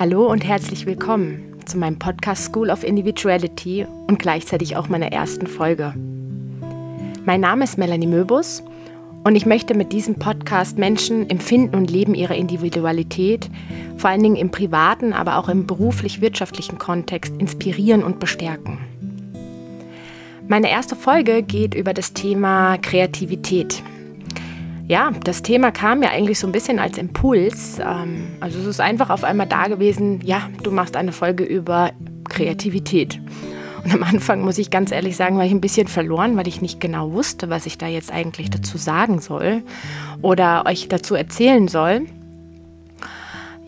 Hallo und herzlich willkommen zu meinem Podcast School of Individuality und gleichzeitig auch meiner ersten Folge. Mein Name ist Melanie Möbus und ich möchte mit diesem Podcast Menschen im Finden und Leben ihrer Individualität, vor allen Dingen im privaten, aber auch im beruflich-wirtschaftlichen Kontext, inspirieren und bestärken. Meine erste Folge geht über das Thema Kreativität ja, das Thema kam mir eigentlich so ein bisschen als Impuls. Ähm, also es ist einfach auf einmal da gewesen, ja, du machst eine Folge über Kreativität. Und am Anfang muss ich ganz ehrlich sagen, war ich ein bisschen verloren, weil ich nicht genau wusste, was ich da jetzt eigentlich dazu sagen soll oder euch dazu erzählen soll.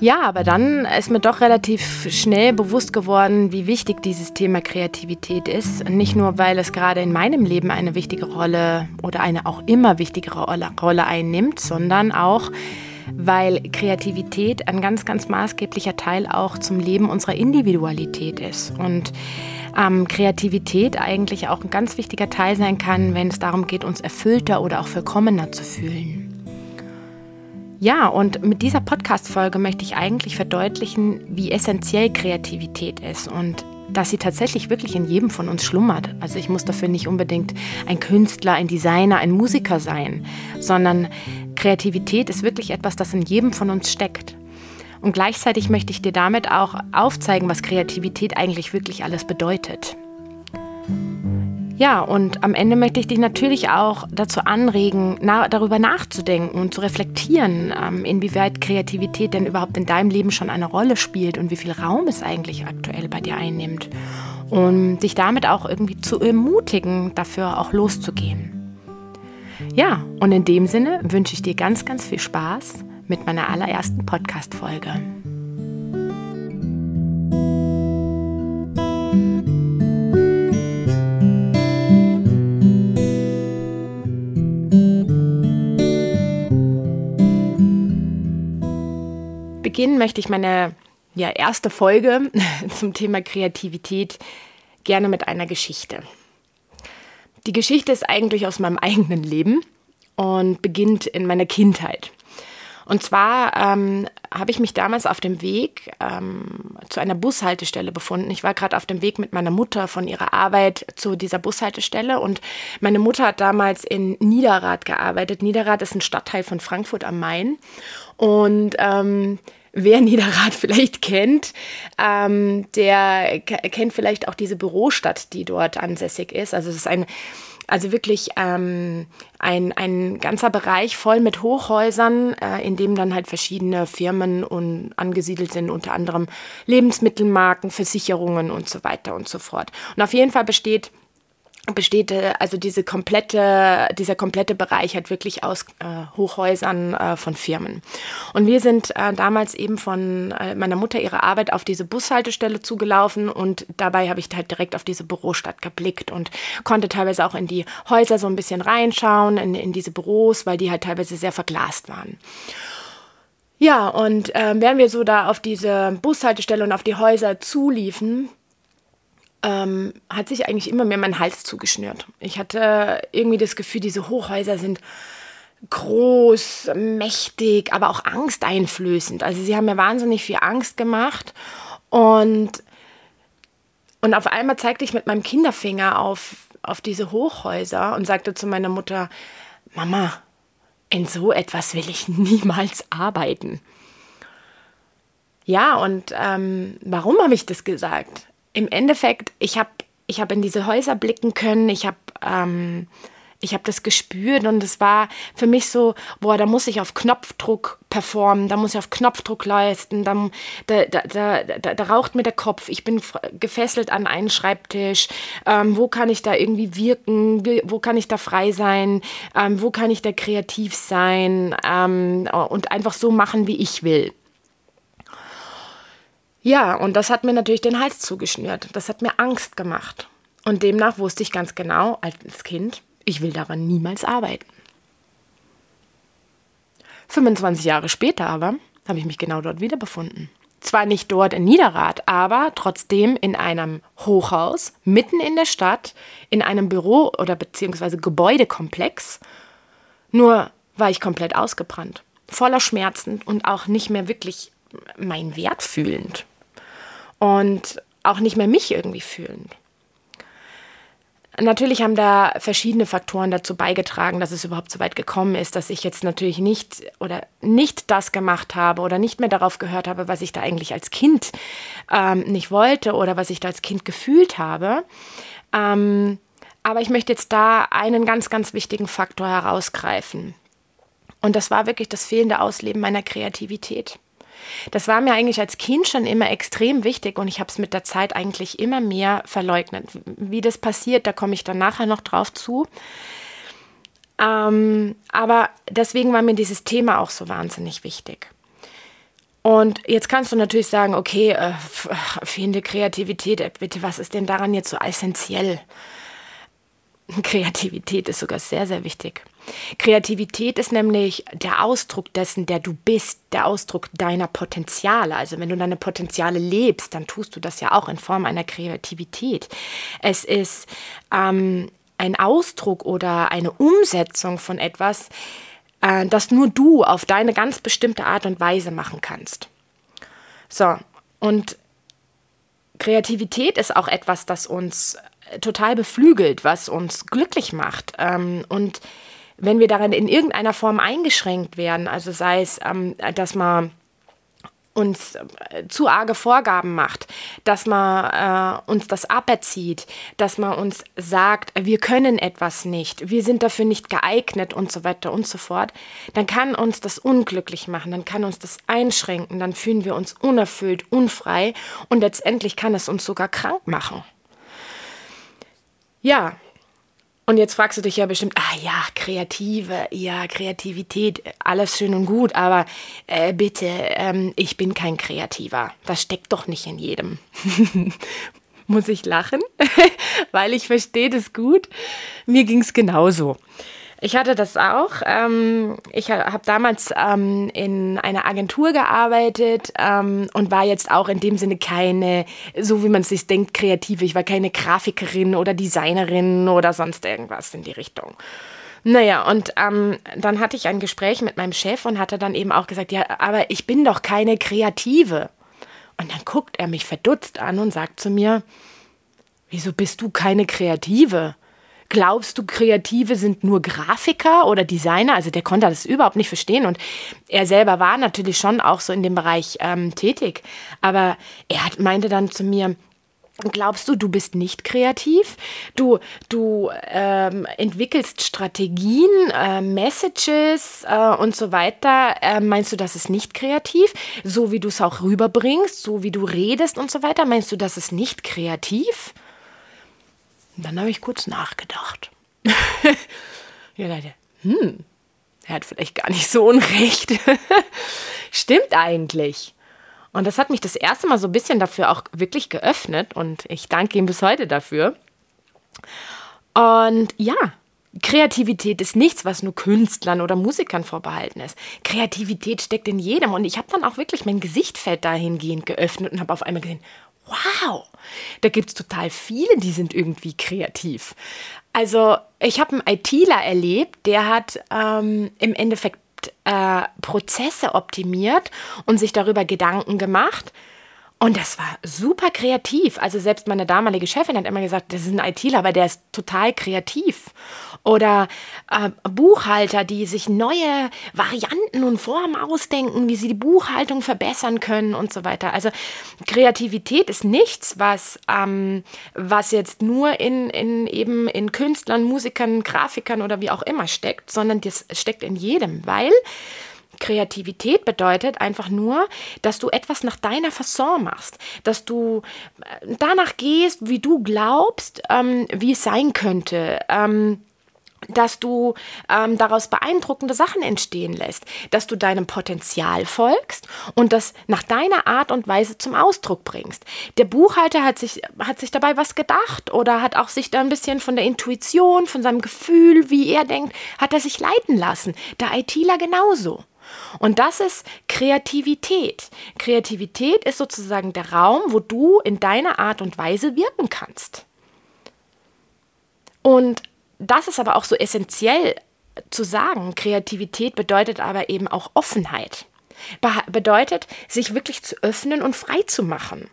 Ja, aber dann ist mir doch relativ schnell bewusst geworden, wie wichtig dieses Thema Kreativität ist. Nicht nur, weil es gerade in meinem Leben eine wichtige Rolle oder eine auch immer wichtigere Rolle einnimmt, sondern auch, weil Kreativität ein ganz, ganz maßgeblicher Teil auch zum Leben unserer Individualität ist. Und ähm, Kreativität eigentlich auch ein ganz wichtiger Teil sein kann, wenn es darum geht, uns erfüllter oder auch vollkommener zu fühlen. Ja, und mit dieser Podcast-Folge möchte ich eigentlich verdeutlichen, wie essentiell Kreativität ist und dass sie tatsächlich wirklich in jedem von uns schlummert. Also ich muss dafür nicht unbedingt ein Künstler, ein Designer, ein Musiker sein, sondern Kreativität ist wirklich etwas, das in jedem von uns steckt. Und gleichzeitig möchte ich dir damit auch aufzeigen, was Kreativität eigentlich wirklich alles bedeutet. Ja, und am Ende möchte ich dich natürlich auch dazu anregen, na, darüber nachzudenken und zu reflektieren, ähm, inwieweit Kreativität denn überhaupt in deinem Leben schon eine Rolle spielt und wie viel Raum es eigentlich aktuell bei dir einnimmt. Und dich damit auch irgendwie zu ermutigen, dafür auch loszugehen. Ja, und in dem Sinne wünsche ich dir ganz, ganz viel Spaß mit meiner allerersten Podcast-Folge. Beginnen möchte ich meine ja, erste Folge zum Thema Kreativität gerne mit einer Geschichte. Die Geschichte ist eigentlich aus meinem eigenen Leben und beginnt in meiner Kindheit. Und zwar ähm, habe ich mich damals auf dem Weg ähm, zu einer Bushaltestelle befunden. Ich war gerade auf dem Weg mit meiner Mutter von ihrer Arbeit zu dieser Bushaltestelle und meine Mutter hat damals in Niederrad gearbeitet. Niederrad ist ein Stadtteil von Frankfurt am Main und ähm, wer Niederrad vielleicht kennt, ähm, der kennt vielleicht auch diese Bürostadt, die dort ansässig ist. Also es ist ein also wirklich ähm, ein, ein ganzer Bereich voll mit Hochhäusern, äh, in dem dann halt verschiedene Firmen und angesiedelt sind, unter anderem Lebensmittelmarken, Versicherungen und so weiter und so fort. Und auf jeden Fall besteht besteht äh, also diese komplette, dieser komplette Bereich halt wirklich aus äh, Hochhäusern äh, von Firmen. Und wir sind äh, damals eben von äh, meiner Mutter ihre Arbeit auf diese Bushaltestelle zugelaufen und dabei habe ich halt direkt auf diese Bürostadt geblickt und konnte teilweise auch in die Häuser so ein bisschen reinschauen, in, in diese Büros, weil die halt teilweise sehr verglast waren. Ja, und äh, während wir so da auf diese Bushaltestelle und auf die Häuser zuliefen, ähm, hat sich eigentlich immer mehr mein Hals zugeschnürt. Ich hatte irgendwie das Gefühl, diese Hochhäuser sind groß, mächtig, aber auch angsteinflößend. Also sie haben mir wahnsinnig viel Angst gemacht und, und auf einmal zeigte ich mit meinem Kinderfinger auf, auf diese Hochhäuser und sagte zu meiner Mutter, Mama, in so etwas will ich niemals arbeiten. Ja, und ähm, warum habe ich das gesagt? Im Endeffekt, ich habe ich hab in diese Häuser blicken können, ich habe ähm, ich habe das gespürt und es war für mich so, boah, da muss ich auf Knopfdruck performen, da muss ich auf Knopfdruck leisten, da, da, da, da, da raucht mir der Kopf, ich bin gefesselt an einen Schreibtisch, ähm, wo kann ich da irgendwie wirken, wo kann ich da frei sein, ähm, wo kann ich da kreativ sein ähm, und einfach so machen, wie ich will. Ja, und das hat mir natürlich den Hals zugeschnürt. Das hat mir Angst gemacht. Und demnach wusste ich ganz genau als Kind, ich will daran niemals arbeiten. 25 Jahre später aber habe ich mich genau dort wieder befunden. Zwar nicht dort in Niederrad, aber trotzdem in einem Hochhaus, mitten in der Stadt, in einem Büro- oder beziehungsweise Gebäudekomplex. Nur war ich komplett ausgebrannt, voller Schmerzen und auch nicht mehr wirklich meinen Wert fühlend und auch nicht mehr mich irgendwie fühlend. Natürlich haben da verschiedene Faktoren dazu beigetragen, dass es überhaupt so weit gekommen ist, dass ich jetzt natürlich nicht oder nicht das gemacht habe oder nicht mehr darauf gehört habe, was ich da eigentlich als Kind ähm, nicht wollte oder was ich da als Kind gefühlt habe. Ähm, aber ich möchte jetzt da einen ganz, ganz wichtigen Faktor herausgreifen. Und das war wirklich das fehlende Ausleben meiner Kreativität. Das war mir eigentlich als Kind schon immer extrem wichtig und ich habe es mit der Zeit eigentlich immer mehr verleugnet. Wie das passiert, da komme ich dann nachher noch drauf zu. Ähm, aber deswegen war mir dieses Thema auch so wahnsinnig wichtig. Und jetzt kannst du natürlich sagen, okay, äh, fehlende Kreativität, äh, bitte, was ist denn daran jetzt so essentiell? Kreativität ist sogar sehr, sehr wichtig. Kreativität ist nämlich der Ausdruck dessen, der du bist, der Ausdruck deiner Potenziale. Also wenn du deine Potenziale lebst, dann tust du das ja auch in Form einer Kreativität. Es ist ähm, ein Ausdruck oder eine Umsetzung von etwas, äh, das nur du auf deine ganz bestimmte Art und Weise machen kannst. So, und Kreativität ist auch etwas, das uns total beflügelt, was uns glücklich macht. Ähm, und wenn wir darin in irgendeiner Form eingeschränkt werden, also sei es, ähm, dass man uns äh, zu arge Vorgaben macht, dass man äh, uns das aberzieht, dass man uns sagt, wir können etwas nicht, wir sind dafür nicht geeignet und so weiter und so fort, dann kann uns das unglücklich machen, dann kann uns das einschränken, dann fühlen wir uns unerfüllt, unfrei und letztendlich kann es uns sogar krank machen. Ja, und jetzt fragst du dich ja bestimmt, ah ja, Kreative, ja, Kreativität, alles schön und gut, aber äh, bitte, ähm, ich bin kein Kreativer. Das steckt doch nicht in jedem. Muss ich lachen, weil ich verstehe das gut. Mir ging es genauso. Ich hatte das auch. Ähm, ich habe damals ähm, in einer Agentur gearbeitet ähm, und war jetzt auch in dem Sinne keine, so wie man es sich denkt, kreative. Ich war keine Grafikerin oder Designerin oder sonst irgendwas in die Richtung. Naja, und ähm, dann hatte ich ein Gespräch mit meinem Chef und hatte dann eben auch gesagt, ja, aber ich bin doch keine Kreative. Und dann guckt er mich verdutzt an und sagt zu mir, wieso bist du keine Kreative? Glaubst du, Kreative sind nur Grafiker oder Designer? Also der konnte das überhaupt nicht verstehen und er selber war natürlich schon auch so in dem Bereich ähm, tätig. Aber er hat, meinte dann zu mir, Glaubst du, du bist nicht kreativ? Du, du ähm, entwickelst Strategien, äh, Messages äh, und so weiter. Äh, meinst du, das ist nicht kreativ? So wie du es auch rüberbringst, so wie du redest und so weiter. Meinst du, das ist nicht kreativ? Und dann habe ich kurz nachgedacht. ja, Leute, hm, er hat vielleicht gar nicht so unrecht. Stimmt eigentlich. Und das hat mich das erste Mal so ein bisschen dafür auch wirklich geöffnet und ich danke ihm bis heute dafür. Und ja, Kreativität ist nichts, was nur Künstlern oder Musikern vorbehalten ist. Kreativität steckt in jedem und ich habe dann auch wirklich mein Gesichtfeld dahingehend geöffnet und habe auf einmal gesehen, wow, da gibt es total viele, die sind irgendwie kreativ. Also ich habe einen ITler erlebt, der hat ähm, im Endeffekt äh, Prozesse optimiert und sich darüber Gedanken gemacht, und das war super kreativ. Also selbst meine damalige Chefin hat immer gesagt, das ist ein ITler, aber der ist total kreativ. Oder äh, Buchhalter, die sich neue Varianten und Formen ausdenken, wie sie die Buchhaltung verbessern können und so weiter. Also Kreativität ist nichts, was, ähm, was jetzt nur in, in eben in Künstlern, Musikern, Grafikern oder wie auch immer steckt, sondern das steckt in jedem, weil Kreativität bedeutet einfach nur, dass du etwas nach deiner Fasson machst, dass du äh, danach gehst, wie du glaubst, ähm, wie es sein könnte. Ähm, dass du ähm, daraus beeindruckende Sachen entstehen lässt, dass du deinem Potenzial folgst und das nach deiner Art und Weise zum Ausdruck bringst. Der Buchhalter hat sich, hat sich dabei was gedacht oder hat auch sich da ein bisschen von der Intuition, von seinem Gefühl, wie er denkt, hat er sich leiten lassen. Der ITler genauso. Und das ist Kreativität. Kreativität ist sozusagen der Raum, wo du in deiner Art und Weise wirken kannst. Und das ist aber auch so essentiell zu sagen. Kreativität bedeutet aber eben auch Offenheit. Be bedeutet, sich wirklich zu öffnen und frei zu machen.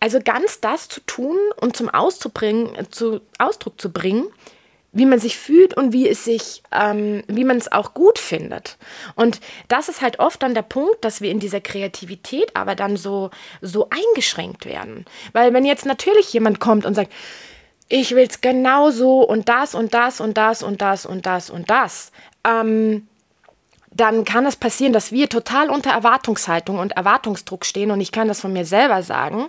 Also ganz das zu tun und zum Auszubringen, zu Ausdruck zu bringen, wie man sich fühlt und wie es sich, ähm, wie man es auch gut findet. Und das ist halt oft dann der Punkt, dass wir in dieser Kreativität aber dann so, so eingeschränkt werden. Weil wenn jetzt natürlich jemand kommt und sagt, ich will es genau so und das und das und das und das und das und das, ähm, dann kann es passieren, dass wir total unter Erwartungshaltung und Erwartungsdruck stehen und ich kann das von mir selber sagen.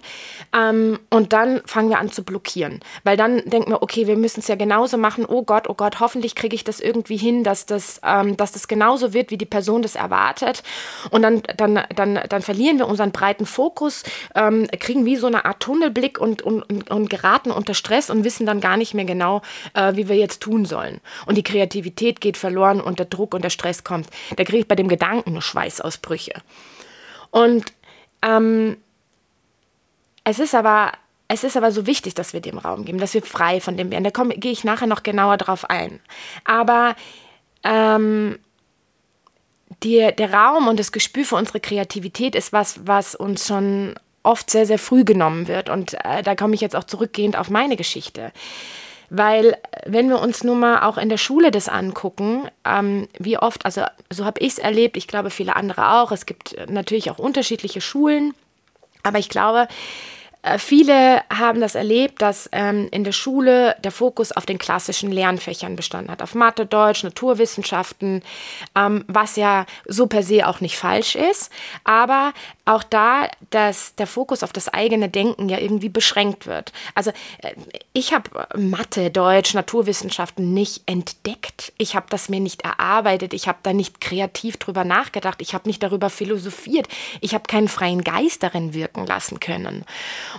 Ähm, und dann fangen wir an zu blockieren, weil dann denken wir, okay, wir müssen es ja genauso machen. Oh Gott, oh Gott, hoffentlich kriege ich das irgendwie hin, dass das, ähm, dass das genauso wird, wie die Person das erwartet. Und dann, dann, dann, dann verlieren wir unseren breiten Fokus, ähm, kriegen wie so eine Art Tunnelblick und, und, und, geraten unter Stress und wissen dann gar nicht mehr genau, äh, wie wir jetzt tun sollen. Und die Kreativität geht verloren und der Druck und der Stress kommt. Da kriege ich bei dem Gedanken Schweißausbrüche. Und ähm, es ist aber es ist aber so wichtig, dass wir dem Raum geben, dass wir frei von dem werden. Da gehe ich nachher noch genauer drauf ein. Aber ähm, die, der Raum und das Gespür für unsere Kreativität ist was, was uns schon oft sehr, sehr früh genommen wird. Und äh, da komme ich jetzt auch zurückgehend auf meine Geschichte. Weil wenn wir uns nun mal auch in der Schule das angucken, ähm, wie oft, also so habe ich es erlebt, ich glaube viele andere auch, es gibt natürlich auch unterschiedliche Schulen, aber ich glaube, äh, viele haben das erlebt, dass ähm, in der Schule der Fokus auf den klassischen Lernfächern bestanden hat, auf Mathe, Deutsch, Naturwissenschaften, ähm, was ja so per se auch nicht falsch ist, aber auch da, dass der Fokus auf das eigene Denken ja irgendwie beschränkt wird. Also äh, ich habe Mathe, Deutsch, Naturwissenschaften nicht entdeckt. Ich habe das mir nicht erarbeitet. Ich habe da nicht kreativ drüber nachgedacht. Ich habe nicht darüber philosophiert. Ich habe keinen freien Geist darin wirken lassen können.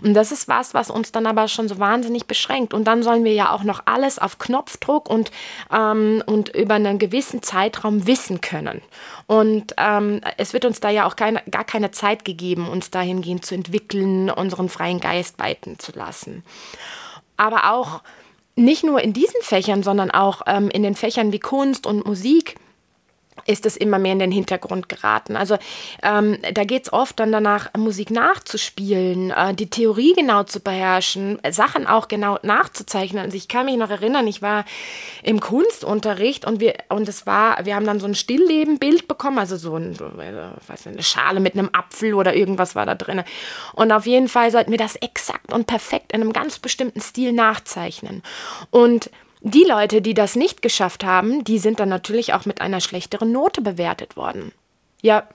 Und das ist was, was uns dann aber schon so wahnsinnig beschränkt. Und dann sollen wir ja auch noch alles auf Knopfdruck und, ähm, und über einen gewissen Zeitraum wissen können. Und ähm, es wird uns da ja auch keine, gar keine Zeit gegeben, uns dahingehend zu entwickeln, unseren freien Geist weiten zu lassen. Aber auch nicht nur in diesen Fächern, sondern auch ähm, in den Fächern wie Kunst und Musik ist es immer mehr in den Hintergrund geraten. Also ähm, da geht es oft dann danach, Musik nachzuspielen, äh, die Theorie genau zu beherrschen, Sachen auch genau nachzuzeichnen. Also ich kann mich noch erinnern, ich war im Kunstunterricht und wir und es war, wir haben dann so ein Stilllebenbild bekommen, also so ein, weiß nicht, eine Schale mit einem Apfel oder irgendwas war da drin. Und auf jeden Fall sollten wir das exakt und perfekt in einem ganz bestimmten Stil nachzeichnen. Und die Leute, die das nicht geschafft haben, die sind dann natürlich auch mit einer schlechteren Note bewertet worden. Ja,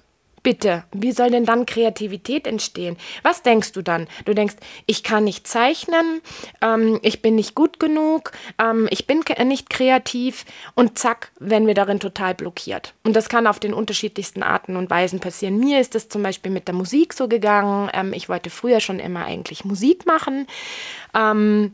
bitte, wie soll denn dann Kreativität entstehen? Was denkst du dann? Du denkst, ich kann nicht zeichnen, ähm, ich bin nicht gut genug, ähm, ich bin nicht kreativ und zack, werden wir darin total blockiert. Und das kann auf den unterschiedlichsten Arten und Weisen passieren. Mir ist es zum Beispiel mit der Musik so gegangen. Ähm, ich wollte früher schon immer eigentlich Musik machen. Ähm,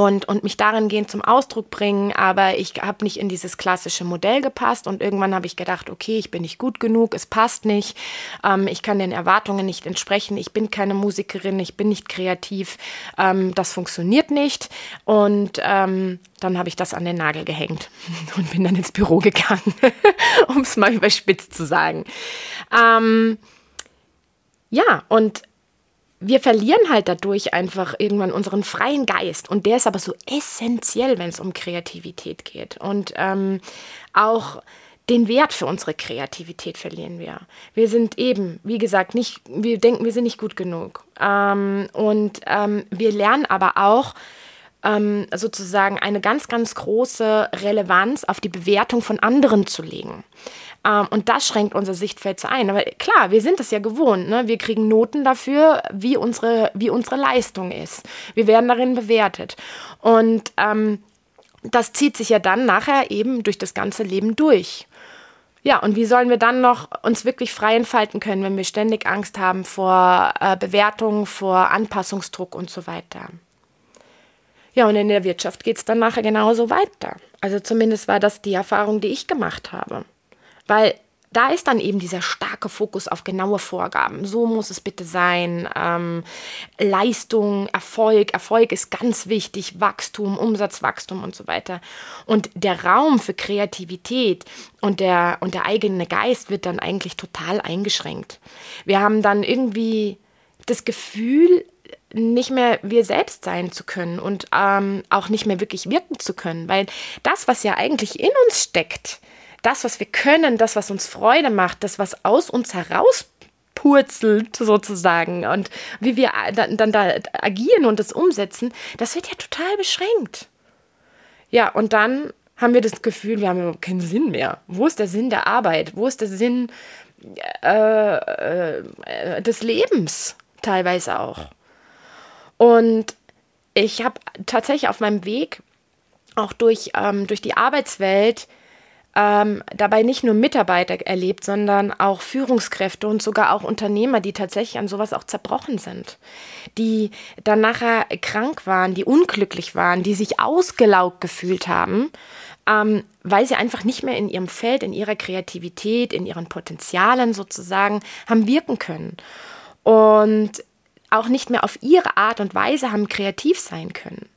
und, und mich darin gehen zum Ausdruck bringen, aber ich habe nicht in dieses klassische Modell gepasst und irgendwann habe ich gedacht, okay, ich bin nicht gut genug, es passt nicht, ähm, ich kann den Erwartungen nicht entsprechen, ich bin keine Musikerin, ich bin nicht kreativ, ähm, das funktioniert nicht und ähm, dann habe ich das an den Nagel gehängt und bin dann ins Büro gegangen, um es mal überspitzt zu sagen. Ähm, ja, und wir verlieren halt dadurch einfach irgendwann unseren freien Geist. Und der ist aber so essentiell, wenn es um Kreativität geht. Und ähm, auch den Wert für unsere Kreativität verlieren wir. Wir sind eben, wie gesagt, nicht, wir denken, wir sind nicht gut genug. Ähm, und ähm, wir lernen aber auch, ähm, sozusagen eine ganz, ganz große Relevanz auf die Bewertung von anderen zu legen. Ähm, und das schränkt unser Sichtfeld ein. Aber klar, wir sind es ja gewohnt. Ne? Wir kriegen Noten dafür, wie unsere, wie unsere Leistung ist. Wir werden darin bewertet. Und ähm, das zieht sich ja dann nachher eben durch das ganze Leben durch. Ja, und wie sollen wir dann noch uns wirklich frei entfalten können, wenn wir ständig Angst haben vor äh, Bewertung, vor Anpassungsdruck und so weiter? Ja, und in der Wirtschaft geht es dann nachher genauso weiter. Also zumindest war das die Erfahrung, die ich gemacht habe. Weil da ist dann eben dieser starke Fokus auf genaue Vorgaben. So muss es bitte sein. Ähm, Leistung, Erfolg. Erfolg ist ganz wichtig. Wachstum, Umsatzwachstum und so weiter. Und der Raum für Kreativität und der, und der eigene Geist wird dann eigentlich total eingeschränkt. Wir haben dann irgendwie das Gefühl, nicht mehr wir selbst sein zu können und ähm, auch nicht mehr wirklich wirken zu können, weil das, was ja eigentlich in uns steckt, das, was wir können, das, was uns Freude macht, das, was aus uns herauspurzelt sozusagen und wie wir dann, dann da agieren und das umsetzen, das wird ja total beschränkt. Ja, und dann haben wir das Gefühl, wir haben keinen Sinn mehr. Wo ist der Sinn der Arbeit? Wo ist der Sinn äh, äh, des Lebens? Teilweise auch. Und ich habe tatsächlich auf meinem Weg auch durch, ähm, durch die Arbeitswelt ähm, dabei nicht nur Mitarbeiter erlebt, sondern auch Führungskräfte und sogar auch Unternehmer, die tatsächlich an sowas auch zerbrochen sind, die dann nachher krank waren, die unglücklich waren, die sich ausgelaugt gefühlt haben, ähm, weil sie einfach nicht mehr in ihrem Feld, in ihrer Kreativität, in ihren Potenzialen sozusagen haben wirken können. Und auch nicht mehr auf ihre Art und Weise haben kreativ sein können.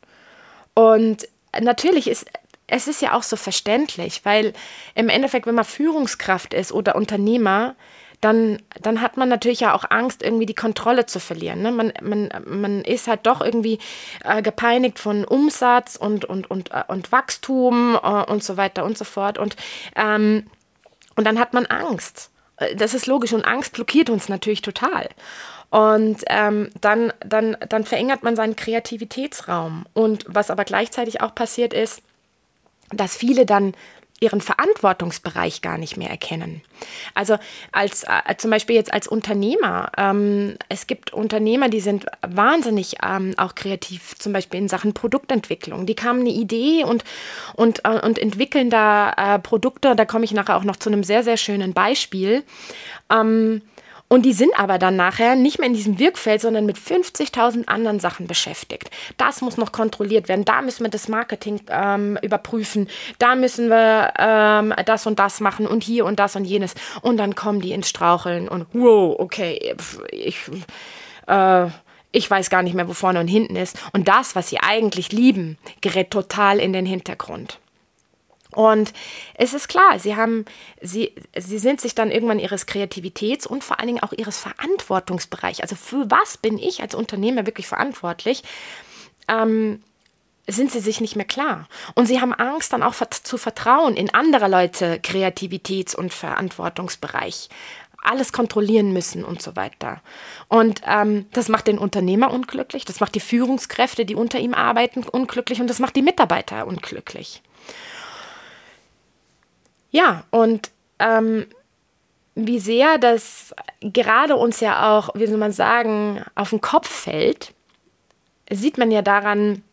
Und natürlich ist es ist ja auch so verständlich, weil im Endeffekt, wenn man Führungskraft ist oder Unternehmer, dann, dann hat man natürlich ja auch Angst, irgendwie die Kontrolle zu verlieren. Ne? Man, man, man ist halt doch irgendwie äh, gepeinigt von Umsatz und, und, und, äh, und Wachstum äh, und so weiter und so fort. Und, ähm, und dann hat man Angst. Äh, das ist logisch und Angst blockiert uns natürlich total. Und ähm, dann, dann, dann verengert man seinen Kreativitätsraum. Und was aber gleichzeitig auch passiert ist, dass viele dann ihren Verantwortungsbereich gar nicht mehr erkennen. Also als äh, zum Beispiel jetzt als Unternehmer, ähm, es gibt Unternehmer, die sind wahnsinnig ähm, auch kreativ, zum Beispiel in Sachen Produktentwicklung. Die kamen eine Idee und, und, äh, und entwickeln da äh, Produkte. Da komme ich nachher auch noch zu einem sehr, sehr schönen Beispiel. Ähm, und die sind aber dann nachher nicht mehr in diesem Wirkfeld, sondern mit 50.000 anderen Sachen beschäftigt. Das muss noch kontrolliert werden. Da müssen wir das Marketing ähm, überprüfen. Da müssen wir ähm, das und das machen und hier und das und jenes. Und dann kommen die ins Straucheln und wow, okay, ich. Äh, ich weiß gar nicht mehr, wo vorne und hinten ist. Und das, was sie eigentlich lieben, gerät total in den Hintergrund. Und es ist klar, sie haben, sie, sie sind sich dann irgendwann ihres Kreativitäts und vor allen Dingen auch ihres Verantwortungsbereichs. Also für was bin ich als Unternehmer wirklich verantwortlich? Ähm, sind sie sich nicht mehr klar. Und sie haben Angst, dann auch zu vertrauen in andere Leute Kreativitäts- und Verantwortungsbereich. Alles kontrollieren müssen und so weiter. Und ähm, das macht den Unternehmer unglücklich, das macht die Führungskräfte, die unter ihm arbeiten, unglücklich und das macht die Mitarbeiter unglücklich. Ja, und ähm, wie sehr das gerade uns ja auch, wie soll man sagen, auf den Kopf fällt, sieht man ja daran,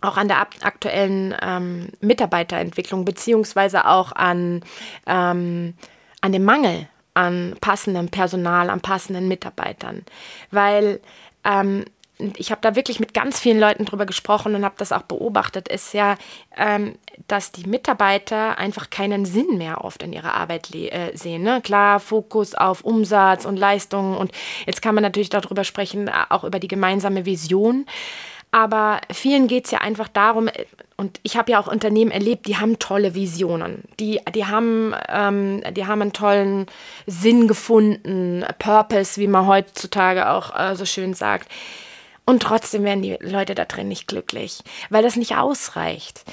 auch an der aktuellen ähm, Mitarbeiterentwicklung, beziehungsweise auch an, ähm, an dem Mangel an passendem Personal, an passenden Mitarbeitern. Weil ähm, ich habe da wirklich mit ganz vielen Leuten drüber gesprochen und habe das auch beobachtet, ist ja, ähm, dass die Mitarbeiter einfach keinen Sinn mehr oft in ihrer Arbeit äh, sehen. Ne? Klar, Fokus auf Umsatz und Leistungen und jetzt kann man natürlich darüber sprechen, äh, auch über die gemeinsame Vision. Aber vielen geht es ja einfach darum, äh, und ich habe ja auch Unternehmen erlebt, die haben tolle Visionen. Die, die, haben, ähm, die haben einen tollen Sinn gefunden, Purpose, wie man heutzutage auch äh, so schön sagt. Und trotzdem werden die Leute da drin nicht glücklich, weil das nicht ausreicht.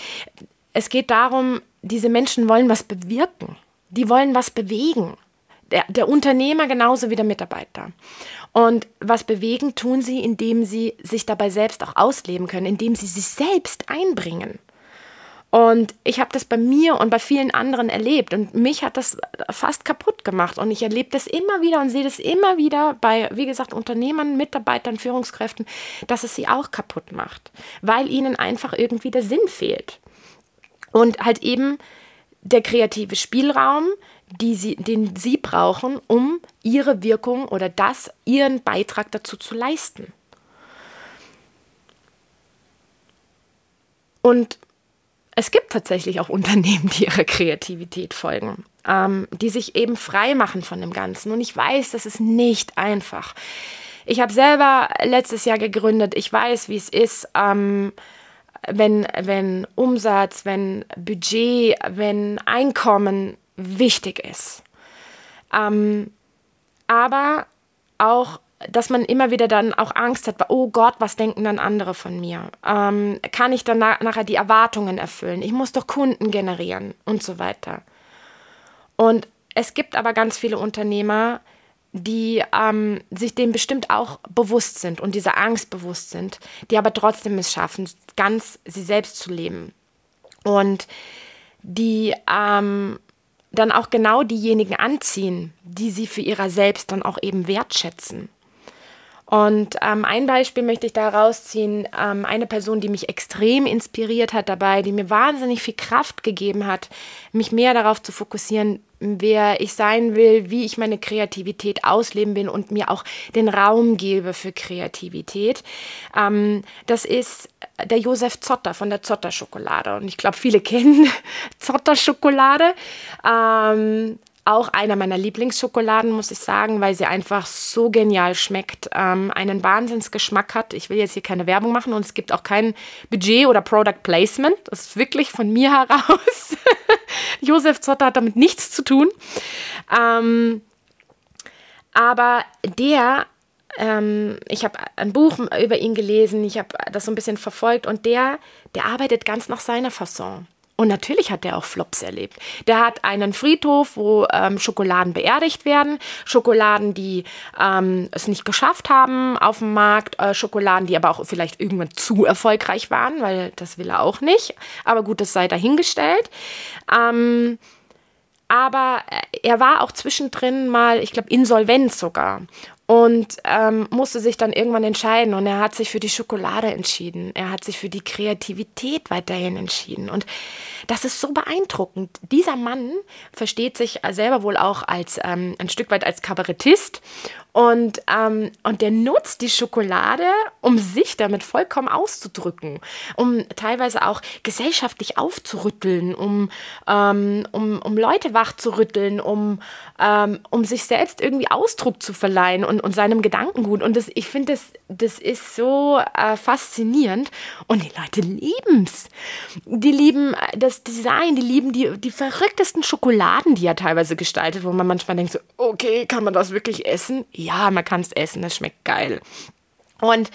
Es geht darum, diese Menschen wollen was bewirken. Die wollen was bewegen. Der, der Unternehmer genauso wie der Mitarbeiter. Und was bewegen tun sie, indem sie sich dabei selbst auch ausleben können, indem sie sich selbst einbringen. Und ich habe das bei mir und bei vielen anderen erlebt und mich hat das fast kaputt gemacht. Und ich erlebe das immer wieder und sehe das immer wieder bei, wie gesagt, Unternehmern, Mitarbeitern, Führungskräften, dass es sie auch kaputt macht, weil ihnen einfach irgendwie der Sinn fehlt. Und halt eben der kreative Spielraum, sie, den sie brauchen, um ihre Wirkung oder das, ihren Beitrag dazu zu leisten. Und es gibt tatsächlich auch Unternehmen, die ihrer Kreativität folgen. ähm, die sich eben frei machen von dem Ganzen. Und ich weiß, das ist nicht einfach. Ich habe selber letztes Jahr gegründet. Ich weiß, wie es ist, ähm, wenn, wenn Umsatz, wenn Budget, wenn Einkommen wichtig ist. Ähm, aber auch dass man immer wieder dann auch Angst hat, oh Gott, was denken dann andere von mir? Ähm, kann ich dann na nachher die Erwartungen erfüllen? Ich muss doch Kunden generieren und so weiter. Und es gibt aber ganz viele Unternehmer, die ähm, sich dem bestimmt auch bewusst sind und dieser Angst bewusst sind, die aber trotzdem es schaffen, ganz sie selbst zu leben. Und die ähm, dann auch genau diejenigen anziehen, die sie für ihrer selbst dann auch eben wertschätzen. Und ähm, ein Beispiel möchte ich da rausziehen. Ähm, eine Person, die mich extrem inspiriert hat dabei, die mir wahnsinnig viel Kraft gegeben hat, mich mehr darauf zu fokussieren, wer ich sein will, wie ich meine Kreativität ausleben will und mir auch den Raum gebe für Kreativität. Ähm, das ist der Josef Zotter von der Zotter Schokolade. Und ich glaube, viele kennen Zotter Schokolade. Ähm, auch einer meiner Lieblingsschokoladen, muss ich sagen, weil sie einfach so genial schmeckt, ähm, einen Wahnsinnsgeschmack hat. Ich will jetzt hier keine Werbung machen und es gibt auch kein Budget oder Product Placement. Das ist wirklich von mir heraus. Josef Zotter hat damit nichts zu tun. Ähm, aber der ähm, ich habe ein Buch über ihn gelesen, ich habe das so ein bisschen verfolgt und der, der arbeitet ganz nach seiner Fasson. Und natürlich hat der auch Flops erlebt. Der hat einen Friedhof, wo ähm, Schokoladen beerdigt werden. Schokoladen, die ähm, es nicht geschafft haben auf dem Markt. Äh, Schokoladen, die aber auch vielleicht irgendwann zu erfolgreich waren, weil das will er auch nicht. Aber gut, das sei dahingestellt. Ähm, aber er war auch zwischendrin mal, ich glaube, insolvent sogar und ähm, musste sich dann irgendwann entscheiden und er hat sich für die Schokolade entschieden. Er hat sich für die Kreativität weiterhin entschieden und das ist so beeindruckend. Dieser Mann versteht sich selber wohl auch als ähm, ein Stück weit als Kabarettist und, ähm, und der nutzt die Schokolade, um sich damit vollkommen auszudrücken, um teilweise auch gesellschaftlich aufzurütteln, um, ähm, um, um Leute wachzurütteln, um, ähm, um sich selbst irgendwie Ausdruck zu verleihen und, und seinem Gedankengut. Und das, ich finde, das, das ist so äh, faszinierend. Und die Leute lieben es. Die lieben das Design, die lieben die, die verrücktesten Schokoladen, die er teilweise gestaltet, wo man manchmal denkt, so, okay, kann man das wirklich essen? Man kann es essen, es schmeckt geil. Und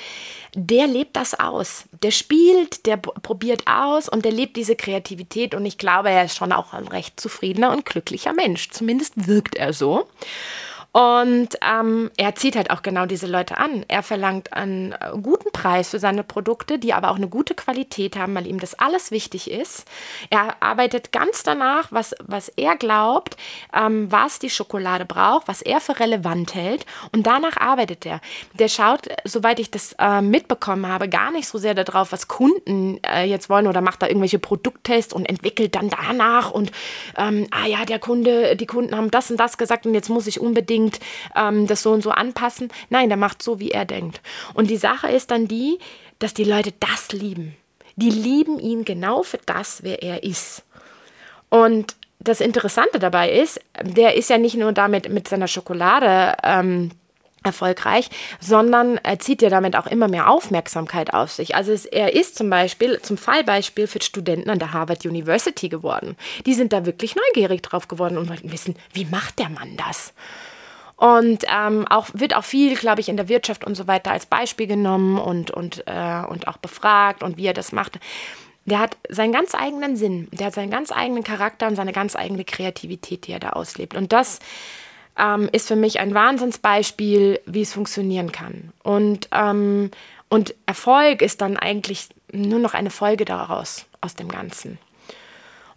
der lebt das aus. Der spielt, der probiert aus und der lebt diese Kreativität. Und ich glaube, er ist schon auch ein recht zufriedener und glücklicher Mensch. Zumindest wirkt er so. Und ähm, er zieht halt auch genau diese Leute an. Er verlangt einen äh, guten Preis für seine Produkte, die aber auch eine gute Qualität haben, weil ihm das alles wichtig ist. Er arbeitet ganz danach, was, was er glaubt, ähm, was die Schokolade braucht, was er für relevant hält. Und danach arbeitet er. Der schaut, soweit ich das äh, mitbekommen habe, gar nicht so sehr darauf, was Kunden äh, jetzt wollen oder macht da irgendwelche Produkttests und entwickelt dann danach und ähm, ah ja, der Kunde, die Kunden haben das und das gesagt und jetzt muss ich unbedingt unbedingt ähm, das so und so anpassen. Nein, der macht so, wie er denkt. Und die Sache ist dann die, dass die Leute das lieben. Die lieben ihn genau für das, wer er ist. Und das Interessante dabei ist, der ist ja nicht nur damit mit seiner Schokolade ähm, erfolgreich, sondern er zieht ja damit auch immer mehr Aufmerksamkeit auf sich. Also es, er ist zum Beispiel zum Fallbeispiel für Studenten an der Harvard University geworden. Die sind da wirklich neugierig drauf geworden und wollten wissen, wie macht der Mann das? Und ähm, auch, wird auch viel, glaube ich, in der Wirtschaft und so weiter als Beispiel genommen und, und, äh, und auch befragt und wie er das macht. Der hat seinen ganz eigenen Sinn, der hat seinen ganz eigenen Charakter und seine ganz eigene Kreativität, die er da auslebt. Und das ähm, ist für mich ein Wahnsinnsbeispiel, wie es funktionieren kann. Und, ähm, und Erfolg ist dann eigentlich nur noch eine Folge daraus, aus dem Ganzen.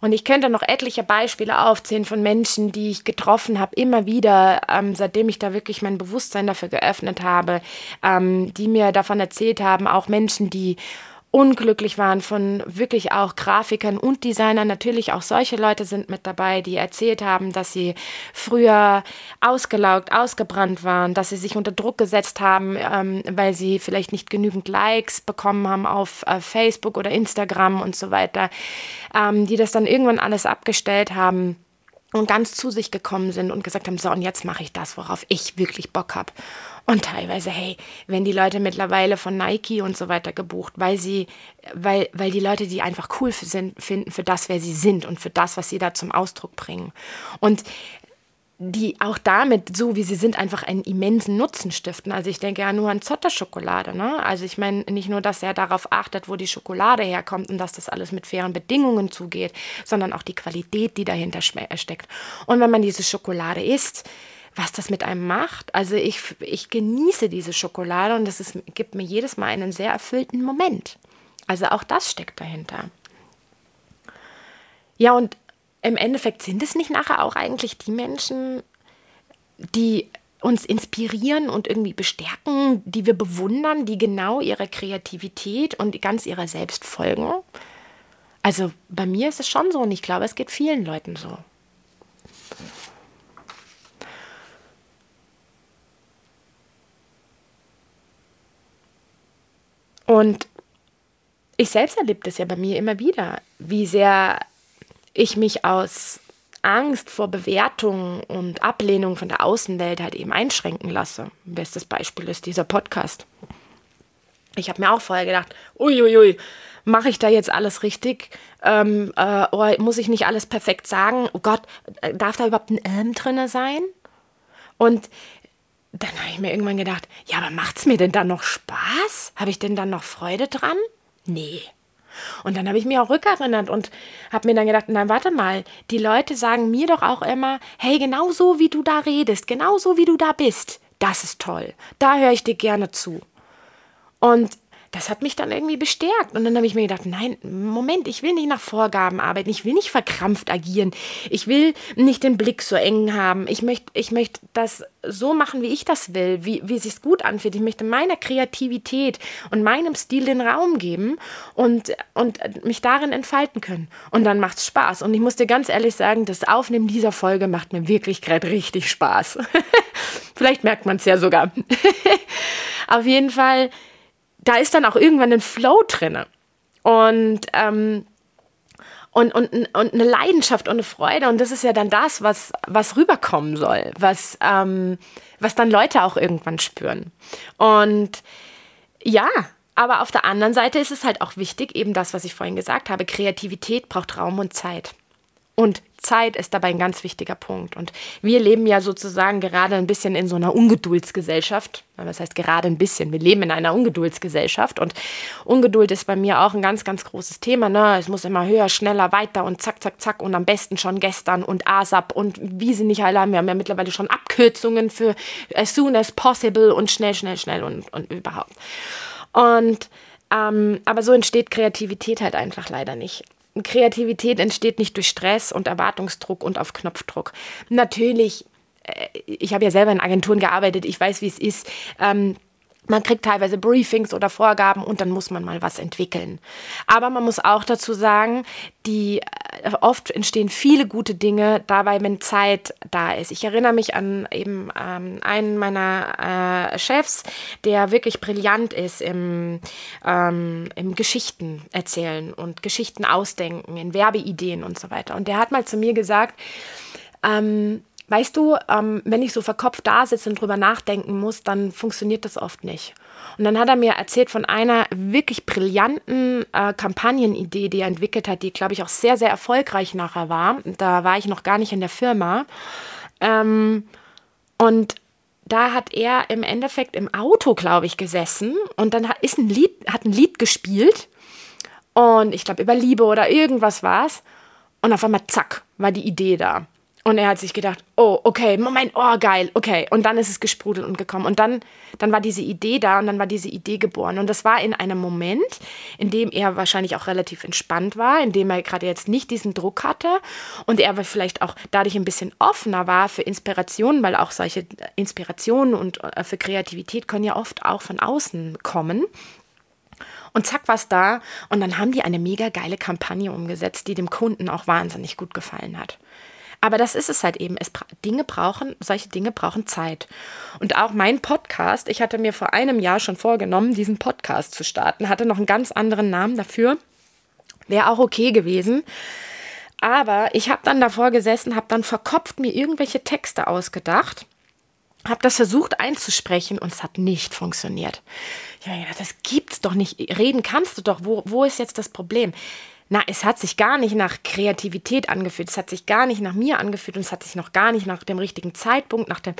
Und ich könnte noch etliche Beispiele aufzählen von Menschen, die ich getroffen habe, immer wieder, ähm, seitdem ich da wirklich mein Bewusstsein dafür geöffnet habe, ähm, die mir davon erzählt haben, auch Menschen, die unglücklich waren von wirklich auch Grafikern und Designern. Natürlich auch solche Leute sind mit dabei, die erzählt haben, dass sie früher ausgelaugt, ausgebrannt waren, dass sie sich unter Druck gesetzt haben, ähm, weil sie vielleicht nicht genügend Likes bekommen haben auf äh, Facebook oder Instagram und so weiter, ähm, die das dann irgendwann alles abgestellt haben und ganz zu sich gekommen sind und gesagt haben, so und jetzt mache ich das, worauf ich wirklich Bock habe. Und teilweise, hey, wenn die Leute mittlerweile von Nike und so weiter gebucht, weil sie, weil, weil die Leute die einfach cool für sind, finden für das, wer sie sind und für das, was sie da zum Ausdruck bringen. Und die auch damit, so wie sie sind, einfach einen immensen Nutzen stiften. Also ich denke ja nur an Zotter-Schokolade. Ne? Also ich meine nicht nur, dass er darauf achtet, wo die Schokolade herkommt und dass das alles mit fairen Bedingungen zugeht, sondern auch die Qualität, die dahinter steckt. Und wenn man diese Schokolade isst, was das mit einem macht. Also ich, ich genieße diese Schokolade und es gibt mir jedes Mal einen sehr erfüllten Moment. Also auch das steckt dahinter. Ja, und im Endeffekt sind es nicht nachher auch eigentlich die Menschen, die uns inspirieren und irgendwie bestärken, die wir bewundern, die genau ihrer Kreativität und ganz ihrer selbst folgen. Also bei mir ist es schon so und ich glaube, es geht vielen Leuten so. Und ich selbst erlebe das ja bei mir immer wieder, wie sehr ich mich aus Angst vor Bewertung und Ablehnung von der Außenwelt halt eben einschränken lasse. Bestes Beispiel ist dieser Podcast. Ich habe mir auch vorher gedacht, uiuiui, mache ich da jetzt alles richtig? Ähm, äh, oder muss ich nicht alles perfekt sagen? Oh Gott, äh, darf da überhaupt ein Ähm drin sein? Und dann habe ich mir irgendwann gedacht, ja, aber macht es mir denn dann noch Spaß? Habe ich denn dann noch Freude dran? Nee. Und dann habe ich mich auch rückerinnert und habe mir dann gedacht, nein, warte mal, die Leute sagen mir doch auch immer, hey, genau so wie du da redest, genau so wie du da bist, das ist toll, da höre ich dir gerne zu. Und das hat mich dann irgendwie bestärkt. Und dann habe ich mir gedacht, nein, Moment, ich will nicht nach Vorgaben arbeiten, ich will nicht verkrampft agieren, ich will nicht den Blick so eng haben. Ich möchte, ich möchte das so machen, wie ich das will, wie, wie es sich gut anfühlt. Ich möchte meiner Kreativität und meinem Stil den Raum geben und, und mich darin entfalten können. Und dann macht es Spaß. Und ich muss dir ganz ehrlich sagen, das Aufnehmen dieser Folge macht mir wirklich gerade richtig Spaß. Vielleicht merkt man es ja sogar. Auf jeden Fall da ist dann auch irgendwann ein Flow drin. Und, ähm, und, und, und eine Leidenschaft und eine Freude. Und das ist ja dann das, was, was rüberkommen soll, was, ähm, was dann Leute auch irgendwann spüren. Und ja, aber auf der anderen Seite ist es halt auch wichtig, eben das, was ich vorhin gesagt habe, Kreativität braucht Raum und Zeit. Und Zeit ist dabei ein ganz wichtiger Punkt. Und wir leben ja sozusagen gerade ein bisschen in so einer Ungeduldsgesellschaft. Das heißt gerade ein bisschen. Wir leben in einer Ungeduldsgesellschaft. Und Ungeduld ist bei mir auch ein ganz, ganz großes Thema. Ne? Es muss immer höher, schneller, weiter und zack, zack, zack. Und am besten schon gestern und ASAP und wie sie nicht alle haben. Wir haben ja mittlerweile schon Abkürzungen für as soon as possible und schnell, schnell, schnell und, und überhaupt. Und ähm, aber so entsteht Kreativität halt einfach leider nicht. Kreativität entsteht nicht durch Stress und Erwartungsdruck und auf Knopfdruck. Natürlich, äh, ich habe ja selber in Agenturen gearbeitet, ich weiß, wie es ist. Ähm, man kriegt teilweise Briefings oder Vorgaben und dann muss man mal was entwickeln. Aber man muss auch dazu sagen, die äh, oft entstehen viele gute Dinge dabei, wenn Zeit da ist. Ich erinnere mich an eben ähm, einen meiner äh, Chefs, der wirklich brillant ist im, ähm, im Geschichten erzählen und Geschichten ausdenken, in Werbeideen und so weiter. Und der hat mal zu mir gesagt, ähm, Weißt du, ähm, wenn ich so verkopft da sitze und drüber nachdenken muss, dann funktioniert das oft nicht. Und dann hat er mir erzählt von einer wirklich brillanten äh, Kampagnenidee, die er entwickelt hat, die, glaube ich, auch sehr, sehr erfolgreich nachher war. Da war ich noch gar nicht in der Firma. Ähm, und da hat er im Endeffekt im Auto, glaube ich, gesessen und dann hat, ist ein Lied, hat ein Lied gespielt. Und ich glaube, über Liebe oder irgendwas war es. Und auf einmal, zack, war die Idee da. Und er hat sich gedacht, oh, okay, Moment, oh, geil, okay. Und dann ist es gesprudelt und gekommen. Und dann, dann war diese Idee da und dann war diese Idee geboren. Und das war in einem Moment, in dem er wahrscheinlich auch relativ entspannt war, in dem er gerade jetzt nicht diesen Druck hatte und er aber vielleicht auch dadurch ein bisschen offener war für Inspirationen, weil auch solche Inspirationen und äh, für Kreativität können ja oft auch von außen kommen. Und zack, was da. Und dann haben die eine mega geile Kampagne umgesetzt, die dem Kunden auch wahnsinnig gut gefallen hat. Aber das ist es halt eben. Es, Dinge brauchen, solche Dinge brauchen Zeit. Und auch mein Podcast, ich hatte mir vor einem Jahr schon vorgenommen, diesen Podcast zu starten, hatte noch einen ganz anderen Namen dafür. Wäre auch okay gewesen. Aber ich habe dann davor gesessen, habe dann verkopft mir irgendwelche Texte ausgedacht, habe das versucht einzusprechen und es hat nicht funktioniert. Ja, ja, das gibt's doch nicht. Reden kannst du doch. Wo, wo ist jetzt das Problem? Na, es hat sich gar nicht nach Kreativität angefühlt, es hat sich gar nicht nach mir angefühlt und es hat sich noch gar nicht nach dem richtigen Zeitpunkt, nach dem,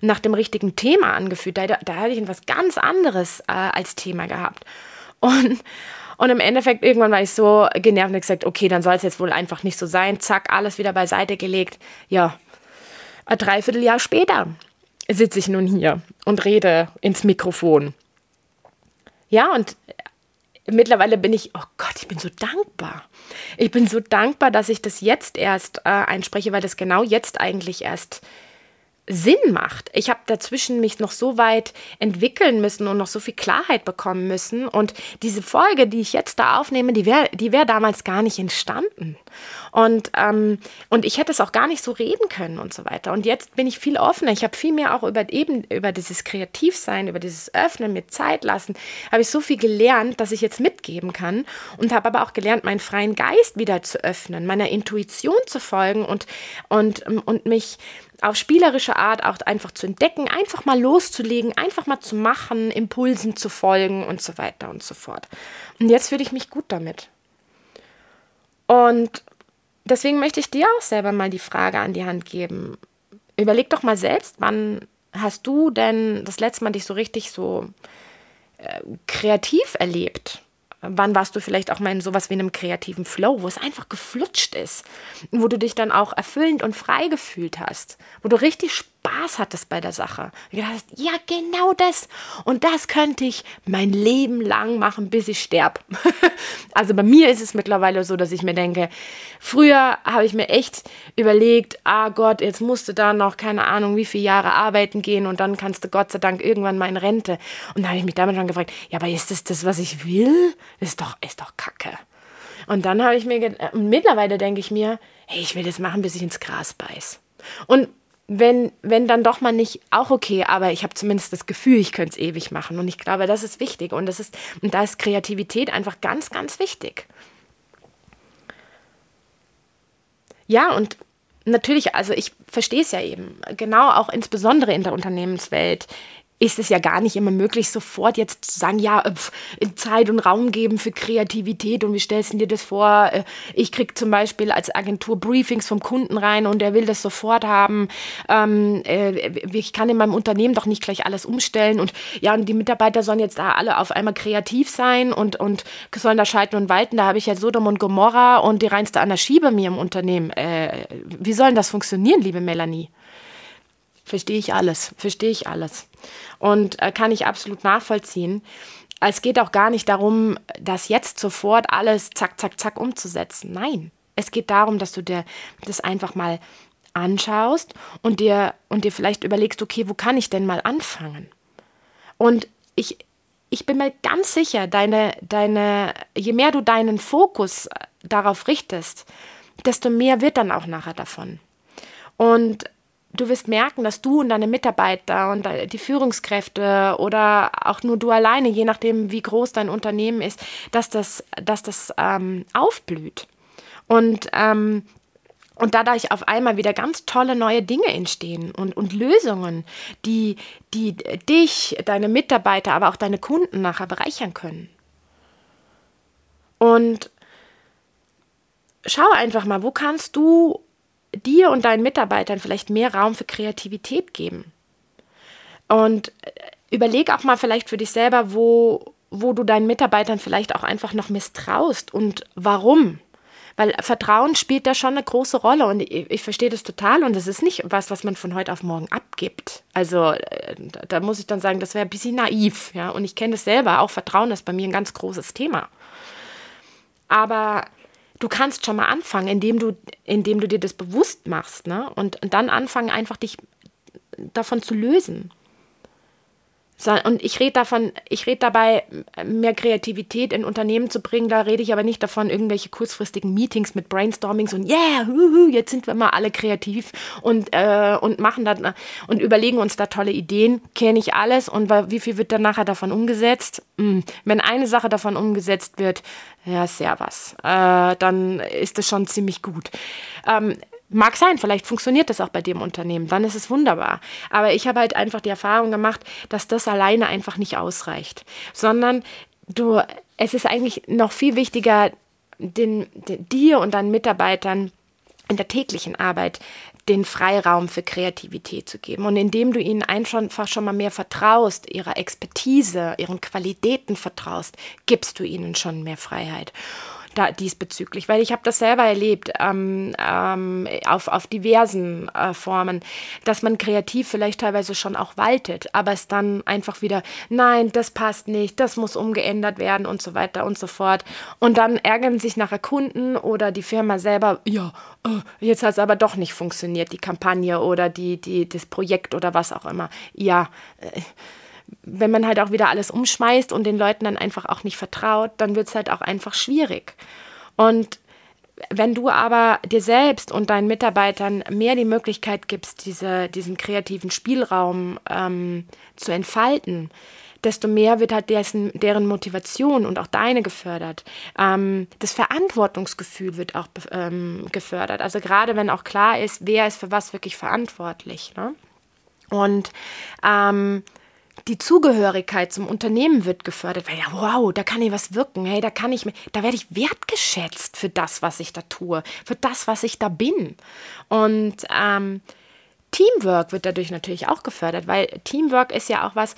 nach dem richtigen Thema angefühlt. Da, da hatte ich etwas ganz anderes äh, als Thema gehabt. Und, und im Endeffekt, irgendwann war ich so genervt und gesagt, okay, dann soll es jetzt wohl einfach nicht so sein. Zack, alles wieder beiseite gelegt. Ja, ein Dreivierteljahr später sitze ich nun hier und rede ins Mikrofon. Ja, und mittlerweile bin ich, oh Gott, ich bin so dankbar. Ich bin so dankbar, dass ich das jetzt erst äh, einspreche, weil das genau jetzt eigentlich erst Sinn macht. Ich habe dazwischen mich noch so weit entwickeln müssen und noch so viel Klarheit bekommen müssen. Und diese Folge, die ich jetzt da aufnehme, die wäre die wär damals gar nicht entstanden. Und, ähm, und ich hätte es auch gar nicht so reden können und so weiter. Und jetzt bin ich viel offener. Ich habe viel mehr auch über eben über dieses Kreativsein, über dieses Öffnen, mir Zeit lassen, habe ich so viel gelernt, dass ich jetzt mitgeben kann. Und habe aber auch gelernt, meinen freien Geist wieder zu öffnen, meiner Intuition zu folgen und, und, und mich auf spielerische Art auch einfach zu entdecken, einfach mal loszulegen, einfach mal zu machen, Impulsen zu folgen und so weiter und so fort. Und jetzt fühle ich mich gut damit. Und deswegen möchte ich dir auch selber mal die Frage an die Hand geben. Überleg doch mal selbst, wann hast du denn das letzte Mal dich so richtig so äh, kreativ erlebt? Wann warst du vielleicht auch mal in sowas wie einem kreativen Flow, wo es einfach geflutscht ist, wo du dich dann auch erfüllend und frei gefühlt hast, wo du richtig Spaß hattest bei der Sache. Und gedacht hast, ja, genau das. Und das könnte ich mein Leben lang machen, bis ich sterbe. also bei mir ist es mittlerweile so, dass ich mir denke, früher habe ich mir echt überlegt, ah Gott, jetzt musst du da noch keine Ahnung, wie viele Jahre arbeiten gehen und dann kannst du Gott sei Dank irgendwann mal in Rente. Und da habe ich mich damit schon gefragt, ja, aber ist das das, was ich will? Ist doch, ist doch Kacke. Und dann habe ich mir, gedacht, mittlerweile denke ich mir, hey, ich will das machen, bis ich ins Gras beiß. Und wenn, wenn dann doch mal nicht, auch okay, aber ich habe zumindest das Gefühl, ich könnte es ewig machen. Und ich glaube, das ist wichtig. Und, das ist, und da ist Kreativität einfach ganz, ganz wichtig. Ja, und natürlich, also ich verstehe es ja eben, genau auch insbesondere in der Unternehmenswelt ist es ja gar nicht immer möglich, sofort jetzt zu sagen, ja, pf, Zeit und Raum geben für Kreativität und wie stellst du dir das vor? Äh, ich kriege zum Beispiel als Agentur Briefings vom Kunden rein und der will das sofort haben. Ähm, äh, ich kann in meinem Unternehmen doch nicht gleich alles umstellen und ja, und die Mitarbeiter sollen jetzt da alle auf einmal kreativ sein und, und sollen da schalten und walten. Da habe ich ja Sodom und Gomorra und die reinste Anarchie bei mir im Unternehmen. Äh, wie soll das funktionieren, liebe Melanie? Verstehe ich alles, verstehe ich alles. Und äh, kann ich absolut nachvollziehen. Es geht auch gar nicht darum, das jetzt sofort alles zack, zack, zack umzusetzen. Nein, es geht darum, dass du dir das einfach mal anschaust und dir, und dir vielleicht überlegst, okay, wo kann ich denn mal anfangen? Und ich, ich bin mir ganz sicher, deine, deine, je mehr du deinen Fokus äh, darauf richtest, desto mehr wird dann auch nachher davon. Und du wirst merken, dass du und deine Mitarbeiter und die Führungskräfte oder auch nur du alleine, je nachdem, wie groß dein Unternehmen ist, dass das, dass das ähm, aufblüht. Und, ähm, und dadurch auf einmal wieder ganz tolle neue Dinge entstehen und, und Lösungen, die, die dich, deine Mitarbeiter, aber auch deine Kunden nachher bereichern können. Und schau einfach mal, wo kannst du dir und deinen Mitarbeitern vielleicht mehr Raum für Kreativität geben. Und äh, überleg auch mal vielleicht für dich selber, wo, wo du deinen Mitarbeitern vielleicht auch einfach noch misstraust und warum. Weil Vertrauen spielt da schon eine große Rolle und ich, ich verstehe das total und das ist nicht was, was man von heute auf morgen abgibt. Also äh, da muss ich dann sagen, das wäre ein bisschen naiv, ja. Und ich kenne das selber, auch Vertrauen ist bei mir ein ganz großes Thema. Aber du kannst schon mal anfangen, indem du, indem du dir das bewusst machst, ne? Und, und dann anfangen, einfach dich davon zu lösen. Und ich rede davon, ich rede dabei, mehr Kreativität in Unternehmen zu bringen. Da rede ich aber nicht davon, irgendwelche kurzfristigen Meetings mit Brainstormings und yeah, huhu, jetzt sind wir mal alle kreativ und, äh, und machen das und überlegen uns da tolle Ideen. Kenne ich alles und wie viel wird dann nachher davon umgesetzt? Hm. Wenn eine Sache davon umgesetzt wird, ja, sehr was. Äh, dann ist das schon ziemlich gut. Ähm, Mag sein, vielleicht funktioniert das auch bei dem Unternehmen, dann ist es wunderbar. Aber ich habe halt einfach die Erfahrung gemacht, dass das alleine einfach nicht ausreicht, sondern du, es ist eigentlich noch viel wichtiger, den, den, dir und deinen Mitarbeitern in der täglichen Arbeit den Freiraum für Kreativität zu geben. Und indem du ihnen einfach schon mal mehr vertraust, ihrer Expertise, ihren Qualitäten vertraust, gibst du ihnen schon mehr Freiheit da diesbezüglich, weil ich habe das selber erlebt ähm, ähm, auf, auf diversen äh, Formen, dass man kreativ vielleicht teilweise schon auch waltet, aber es dann einfach wieder, nein, das passt nicht, das muss umgeändert werden und so weiter und so fort. Und dann ärgern sich nachher Kunden oder die Firma selber, ja, äh, jetzt hat es aber doch nicht funktioniert, die Kampagne oder die, die, das Projekt oder was auch immer. Ja, äh, wenn man halt auch wieder alles umschmeißt und den Leuten dann einfach auch nicht vertraut, dann wird es halt auch einfach schwierig. Und wenn du aber dir selbst und deinen Mitarbeitern mehr die Möglichkeit gibst, diese, diesen kreativen Spielraum ähm, zu entfalten, desto mehr wird halt dessen, deren Motivation und auch deine gefördert. Ähm, das Verantwortungsgefühl wird auch ähm, gefördert. Also gerade wenn auch klar ist, wer ist für was wirklich verantwortlich. Ne? Und ähm, die Zugehörigkeit zum Unternehmen wird gefördert, weil ja, wow, da kann ich was wirken, hey, da kann ich, da werde ich wertgeschätzt für das, was ich da tue, für das, was ich da bin. Und ähm, Teamwork wird dadurch natürlich auch gefördert, weil Teamwork ist ja auch was,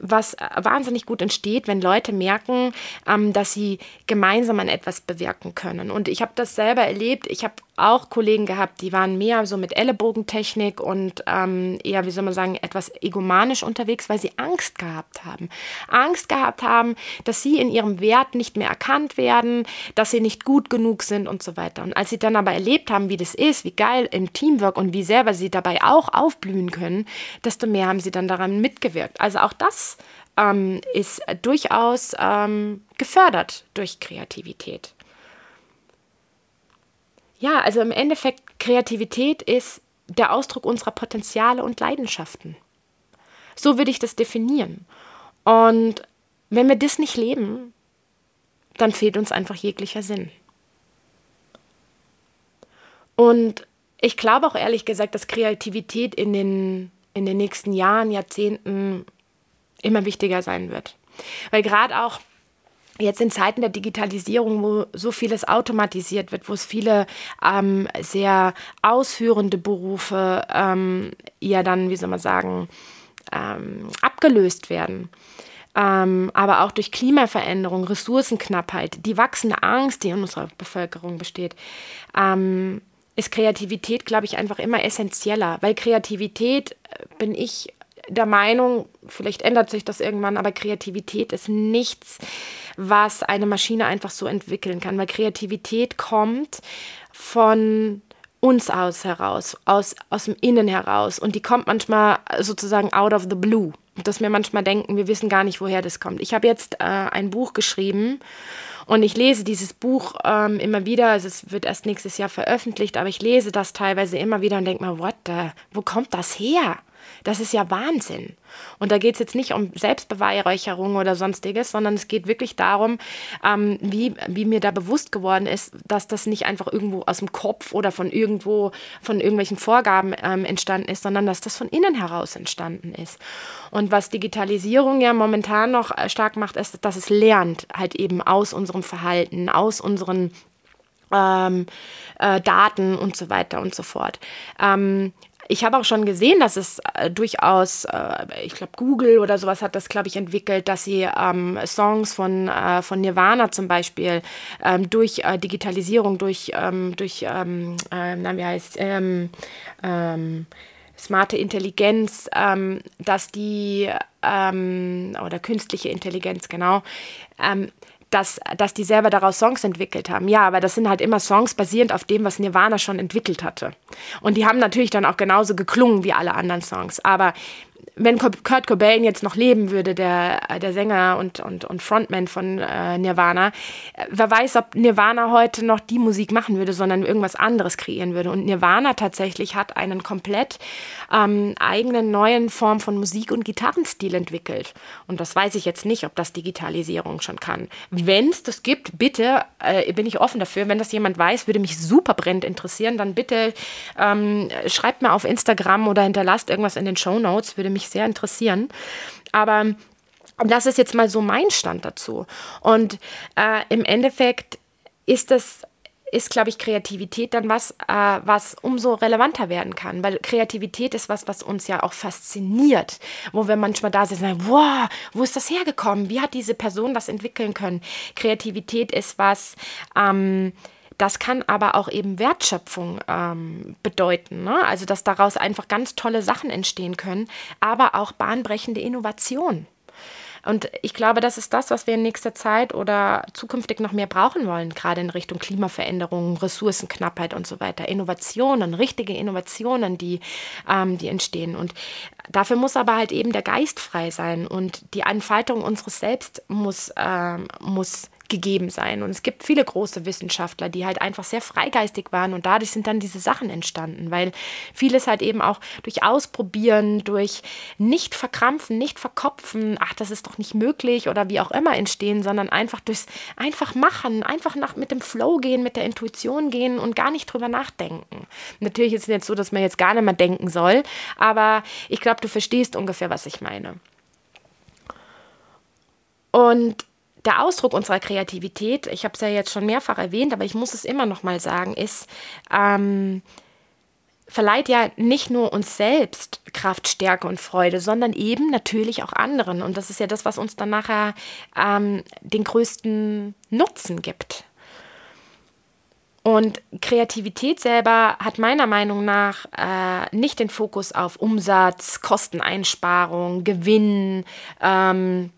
was wahnsinnig gut entsteht, wenn Leute merken, ähm, dass sie gemeinsam an etwas bewirken können. Und ich habe das selber erlebt. Ich habe auch Kollegen gehabt, die waren mehr so mit Ellenbogentechnik und ähm, eher, wie soll man sagen, etwas egomanisch unterwegs, weil sie Angst gehabt haben. Angst gehabt haben, dass sie in ihrem Wert nicht mehr erkannt werden, dass sie nicht gut genug sind und so weiter. Und als sie dann aber erlebt haben, wie das ist, wie geil im Teamwork und wie selber sie dabei auch aufblühen können, desto mehr haben sie dann daran mitgewirkt. Also auch das ähm, ist durchaus ähm, gefördert durch Kreativität. Ja, also im Endeffekt, Kreativität ist der Ausdruck unserer Potenziale und Leidenschaften. So würde ich das definieren. Und wenn wir das nicht leben, dann fehlt uns einfach jeglicher Sinn. Und ich glaube auch ehrlich gesagt, dass Kreativität in den, in den nächsten Jahren, Jahrzehnten immer wichtiger sein wird. Weil gerade auch jetzt in Zeiten der Digitalisierung, wo so vieles automatisiert wird, wo es viele ähm, sehr ausführende Berufe ähm, ja dann, wie soll man sagen, ähm, abgelöst werden. Ähm, aber auch durch Klimaveränderung, Ressourcenknappheit, die wachsende Angst, die in unserer Bevölkerung besteht, ähm, ist Kreativität, glaube ich, einfach immer essentieller, weil Kreativität, äh, bin ich der Meinung, vielleicht ändert sich das irgendwann, aber Kreativität ist nichts, was eine Maschine einfach so entwickeln kann, weil Kreativität kommt von uns aus heraus, aus, aus dem Innen heraus und die kommt manchmal sozusagen out of the blue, dass wir manchmal denken, wir wissen gar nicht, woher das kommt. Ich habe jetzt äh, ein Buch geschrieben und ich lese dieses Buch ähm, immer wieder, also es wird erst nächstes Jahr veröffentlicht, aber ich lese das teilweise immer wieder und denke mir, what the, wo kommt das her? Das ist ja Wahnsinn. Und da geht es jetzt nicht um Selbstbeweihräucherung oder sonstiges, sondern es geht wirklich darum, ähm, wie, wie mir da bewusst geworden ist, dass das nicht einfach irgendwo aus dem Kopf oder von irgendwo, von irgendwelchen Vorgaben ähm, entstanden ist, sondern dass das von innen heraus entstanden ist. Und was Digitalisierung ja momentan noch äh, stark macht, ist, dass es lernt, halt eben aus unserem Verhalten, aus unseren ähm, äh, Daten und so weiter und so fort. Ähm, ich habe auch schon gesehen, dass es äh, durchaus, äh, ich glaube, Google oder sowas hat das, glaube ich, entwickelt, dass sie ähm, Songs von, äh, von Nirvana zum Beispiel ähm, durch äh, Digitalisierung, durch, ähm, durch ähm, äh, na, wie heißt ähm, ähm, smarte Intelligenz, dass die, oder künstliche Intelligenz, genau, dass, dass die selber daraus Songs entwickelt haben. Ja, aber das sind halt immer Songs basierend auf dem, was Nirvana schon entwickelt hatte. Und die haben natürlich dann auch genauso geklungen wie alle anderen Songs. Aber wenn Kurt Cobain jetzt noch leben würde, der, der Sänger und, und, und Frontman von äh, Nirvana, äh, wer weiß, ob Nirvana heute noch die Musik machen würde, sondern irgendwas anderes kreieren würde. Und Nirvana tatsächlich hat einen komplett ähm, eigenen neuen Form von Musik und Gitarrenstil entwickelt. Und das weiß ich jetzt nicht, ob das Digitalisierung schon kann. Wenn es das gibt, bitte, äh, bin ich offen dafür. Wenn das jemand weiß, würde mich super brennend interessieren, dann bitte ähm, schreibt mir auf Instagram oder hinterlasst irgendwas in den Show Notes, würde mich sehr interessieren. Aber das ist jetzt mal so mein Stand dazu. Und äh, im Endeffekt ist das ist, glaube ich, Kreativität dann was, äh, was umso relevanter werden kann. Weil Kreativität ist was, was uns ja auch fasziniert. Wo wir manchmal da sitzen wow, wo ist das hergekommen? Wie hat diese Person das entwickeln können? Kreativität ist was, ähm, das kann aber auch eben Wertschöpfung ähm, bedeuten. Ne? Also, dass daraus einfach ganz tolle Sachen entstehen können, aber auch bahnbrechende Innovation. Und ich glaube, das ist das, was wir in nächster Zeit oder zukünftig noch mehr brauchen wollen, gerade in Richtung Klimaveränderungen, Ressourcenknappheit und so weiter. Innovationen, richtige Innovationen, die, ähm, die entstehen. Und dafür muss aber halt eben der Geist frei sein und die Entfaltung unseres Selbst muss, ähm, muss gegeben sein. Und es gibt viele große Wissenschaftler, die halt einfach sehr freigeistig waren und dadurch sind dann diese Sachen entstanden, weil vieles halt eben auch durch Ausprobieren, durch nicht verkrampfen, nicht verkopfen, ach, das ist doch nicht möglich oder wie auch immer entstehen, sondern einfach durchs einfach machen, einfach nach, mit dem Flow gehen, mit der Intuition gehen und gar nicht drüber nachdenken. Natürlich ist es jetzt so, dass man jetzt gar nicht mehr denken soll, aber ich glaube, du verstehst ungefähr, was ich meine. Und der Ausdruck unserer Kreativität, ich habe es ja jetzt schon mehrfach erwähnt, aber ich muss es immer noch mal sagen, ist, ähm, verleiht ja nicht nur uns selbst Kraft, Stärke und Freude, sondern eben natürlich auch anderen. Und das ist ja das, was uns dann nachher ähm, den größten Nutzen gibt. Und Kreativität selber hat meiner Meinung nach äh, nicht den Fokus auf Umsatz, Kosteneinsparung, Gewinn, ähm,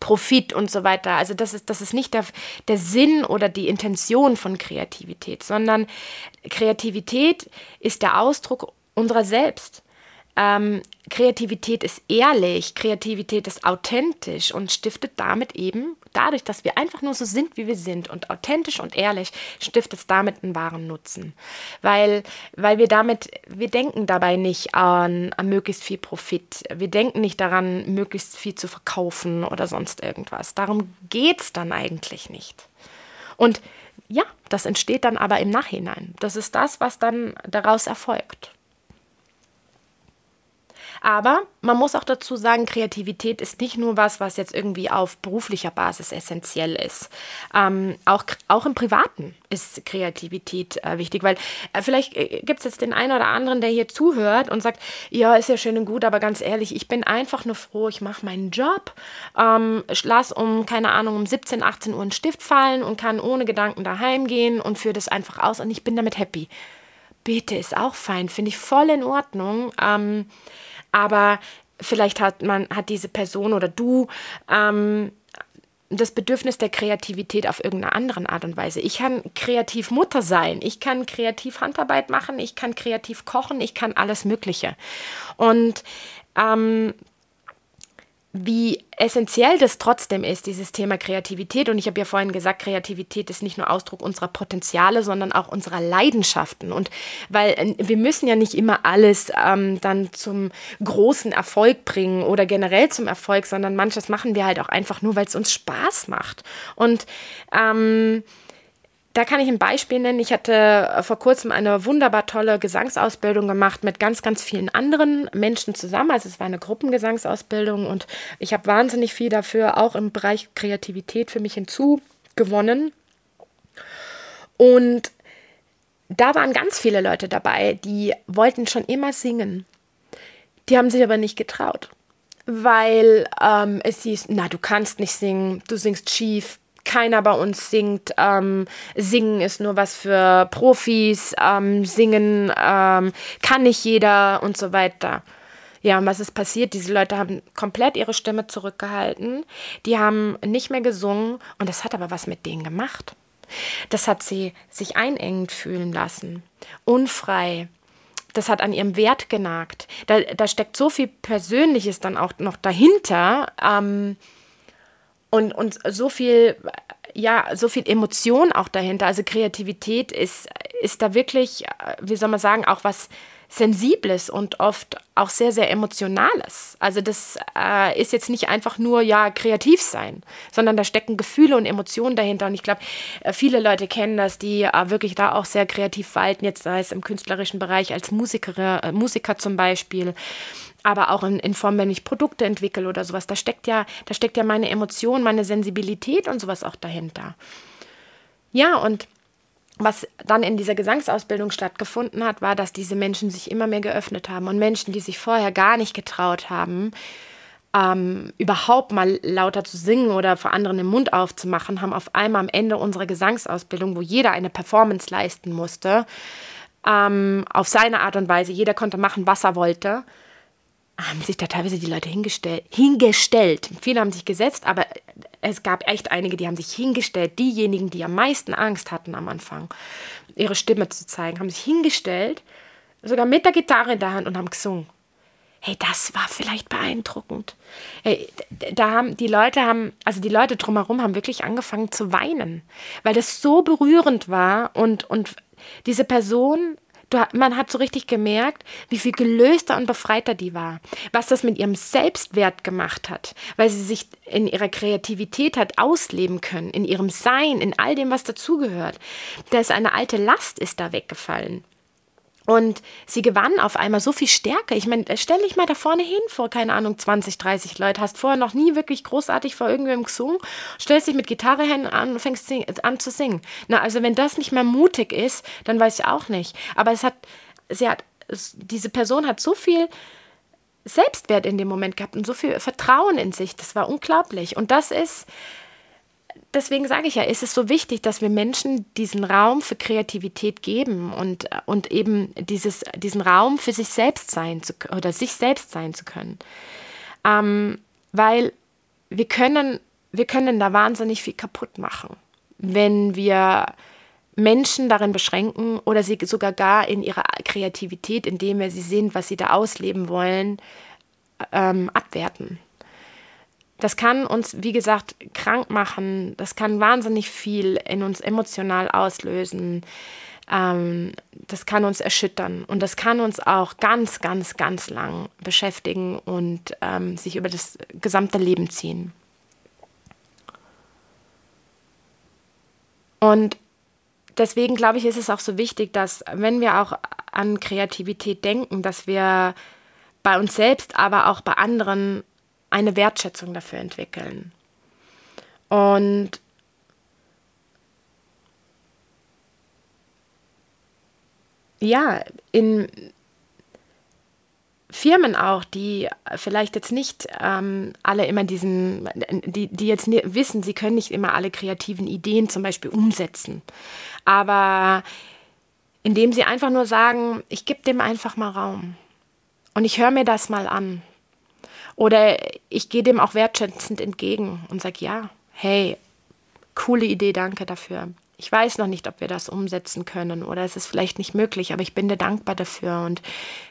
Profit und so weiter. Also das ist, das ist nicht der, der Sinn oder die Intention von Kreativität, sondern Kreativität ist der Ausdruck unserer selbst. Ähm, Kreativität ist ehrlich, Kreativität ist authentisch und stiftet damit eben, dadurch, dass wir einfach nur so sind, wie wir sind und authentisch und ehrlich, stiftet es damit einen wahren Nutzen. Weil, weil wir damit, wir denken dabei nicht an, an möglichst viel Profit. Wir denken nicht daran, möglichst viel zu verkaufen oder sonst irgendwas. Darum geht es dann eigentlich nicht. Und ja, das entsteht dann aber im Nachhinein. Das ist das, was dann daraus erfolgt. Aber man muss auch dazu sagen, Kreativität ist nicht nur was, was jetzt irgendwie auf beruflicher Basis essentiell ist. Ähm, auch, auch im Privaten ist Kreativität äh, wichtig, weil äh, vielleicht äh, gibt es jetzt den einen oder anderen, der hier zuhört und sagt, ja, ist ja schön und gut, aber ganz ehrlich, ich bin einfach nur froh, ich mache meinen Job, ähm, lass um, keine Ahnung, um 17, 18 Uhr einen Stift fallen und kann ohne Gedanken daheim gehen und führe das einfach aus und ich bin damit happy. Bitte, ist auch fein, finde ich voll in Ordnung. Ähm, aber vielleicht hat man, hat diese Person oder du ähm, das Bedürfnis der Kreativität auf irgendeine andere Art und Weise. Ich kann kreativ Mutter sein, ich kann kreativ Handarbeit machen, ich kann kreativ kochen, ich kann alles Mögliche. Und ähm, wie essentiell das trotzdem ist, dieses Thema Kreativität. Und ich habe ja vorhin gesagt, Kreativität ist nicht nur Ausdruck unserer Potenziale, sondern auch unserer Leidenschaften. Und weil äh, wir müssen ja nicht immer alles ähm, dann zum großen Erfolg bringen oder generell zum Erfolg, sondern manches machen wir halt auch einfach nur, weil es uns Spaß macht. Und ähm, da kann ich ein Beispiel nennen. Ich hatte äh, vor kurzem eine wunderbar tolle Gesangsausbildung gemacht mit ganz, ganz vielen anderen Menschen zusammen. Also es war eine Gruppengesangsausbildung und ich habe wahnsinnig viel dafür auch im Bereich Kreativität für mich hinzugewonnen. Und da waren ganz viele Leute dabei, die wollten schon immer singen. Die haben sich aber nicht getraut, weil ähm, es hieß, na, du kannst nicht singen, du singst schief, keiner bei uns singt. Ähm, singen ist nur was für Profis. Ähm, singen ähm, kann nicht jeder und so weiter. Ja, und was ist passiert? Diese Leute haben komplett ihre Stimme zurückgehalten. Die haben nicht mehr gesungen und das hat aber was mit denen gemacht. Das hat sie sich einengend fühlen lassen, unfrei, das hat an ihrem Wert genagt. Da, da steckt so viel Persönliches dann auch noch dahinter ähm, und, und so viel, ja, so viel Emotion auch dahinter. Also Kreativität ist, ist da wirklich, wie soll man sagen, auch was Sensibles und oft auch sehr, sehr Emotionales. Also das äh, ist jetzt nicht einfach nur, ja, kreativ sein, sondern da stecken Gefühle und Emotionen dahinter. Und ich glaube, äh, viele Leute kennen das, die äh, wirklich da auch sehr kreativ walten, jetzt sei es im künstlerischen Bereich als Musiker, äh, Musiker zum Beispiel aber auch in, in, Form, wenn ich Produkte entwickle oder sowas, da steckt ja, da steckt ja meine Emotion, meine Sensibilität und sowas auch dahinter. Ja, und was dann in dieser Gesangsausbildung stattgefunden hat, war, dass diese Menschen sich immer mehr geöffnet haben und Menschen, die sich vorher gar nicht getraut haben, ähm, überhaupt mal lauter zu singen oder vor anderen den Mund aufzumachen, haben auf einmal am Ende unserer Gesangsausbildung, wo jeder eine Performance leisten musste, ähm, auf seine Art und Weise, jeder konnte machen, was er wollte, haben sich da teilweise die Leute hingestellt. Hingestellt. Viele haben sich gesetzt, aber es gab echt einige, die haben sich hingestellt. Diejenigen, die am meisten Angst hatten am Anfang, ihre Stimme zu zeigen, haben sich hingestellt, sogar mit der Gitarre in der Hand und haben gesungen. Hey, das war vielleicht beeindruckend. Hey, da haben die Leute haben, also die Leute drumherum haben wirklich angefangen zu weinen, weil das so berührend war und, und diese Person Du, man hat so richtig gemerkt, wie viel gelöster und befreiter die war. Was das mit ihrem Selbstwert gemacht hat, weil sie sich in ihrer Kreativität hat ausleben können, in ihrem Sein, in all dem, was dazugehört. Da ist eine alte Last ist da weggefallen. Und sie gewann auf einmal so viel Stärke. Ich meine, stell dich mal da vorne hin vor, keine Ahnung, 20, 30 Leute, hast vorher noch nie wirklich großartig vor irgendwem gesungen, stellst dich mit Gitarre hin an und fängst an zu singen. Na, also wenn das nicht mehr mutig ist, dann weiß ich auch nicht. Aber es hat, sie hat, diese Person hat so viel Selbstwert in dem Moment gehabt und so viel Vertrauen in sich. Das war unglaublich. Und das ist, deswegen sage ich ja, ist es so wichtig, dass wir Menschen diesen Raum für Kreativität geben und, und eben dieses, diesen Raum für sich selbst sein zu, oder sich selbst sein zu können. Ähm, weil wir können, wir können da wahnsinnig viel kaputt machen, wenn wir Menschen darin beschränken oder sie sogar gar in ihrer Kreativität, indem wir sie sind, was sie da ausleben wollen, ähm, abwerten. Das kann uns, wie gesagt, krank machen. Das kann wahnsinnig viel in uns emotional auslösen. Ähm, das kann uns erschüttern und das kann uns auch ganz, ganz, ganz lang beschäftigen und ähm, sich über das gesamte Leben ziehen. Und deswegen glaube ich, ist es auch so wichtig, dass wenn wir auch an Kreativität denken, dass wir bei uns selbst, aber auch bei anderen eine Wertschätzung dafür entwickeln. Und ja, in Firmen auch, die vielleicht jetzt nicht ähm, alle immer diesen, die, die jetzt wissen, sie können nicht immer alle kreativen Ideen zum Beispiel umsetzen. Aber indem sie einfach nur sagen, ich gebe dem einfach mal Raum und ich höre mir das mal an oder ich gehe dem auch wertschätzend entgegen und sage, ja, hey, coole Idee, danke dafür. Ich weiß noch nicht, ob wir das umsetzen können oder es ist vielleicht nicht möglich, aber ich bin dir dankbar dafür und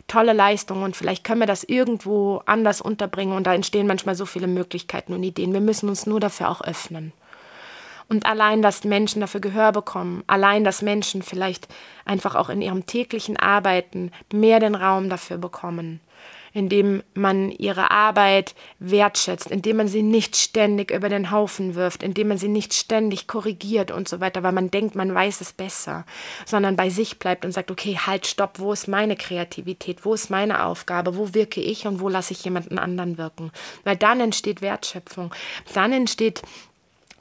tolle Leistung und vielleicht können wir das irgendwo anders unterbringen und da entstehen manchmal so viele Möglichkeiten und Ideen. Wir müssen uns nur dafür auch öffnen. Und allein, dass Menschen dafür Gehör bekommen, allein, dass Menschen vielleicht einfach auch in ihrem täglichen Arbeiten mehr den Raum dafür bekommen, indem man ihre Arbeit wertschätzt, indem man sie nicht ständig über den Haufen wirft, indem man sie nicht ständig korrigiert und so weiter, weil man denkt, man weiß es besser, sondern bei sich bleibt und sagt, okay, halt, stopp, wo ist meine Kreativität, wo ist meine Aufgabe, wo wirke ich und wo lasse ich jemanden anderen wirken? Weil dann entsteht Wertschöpfung, dann entsteht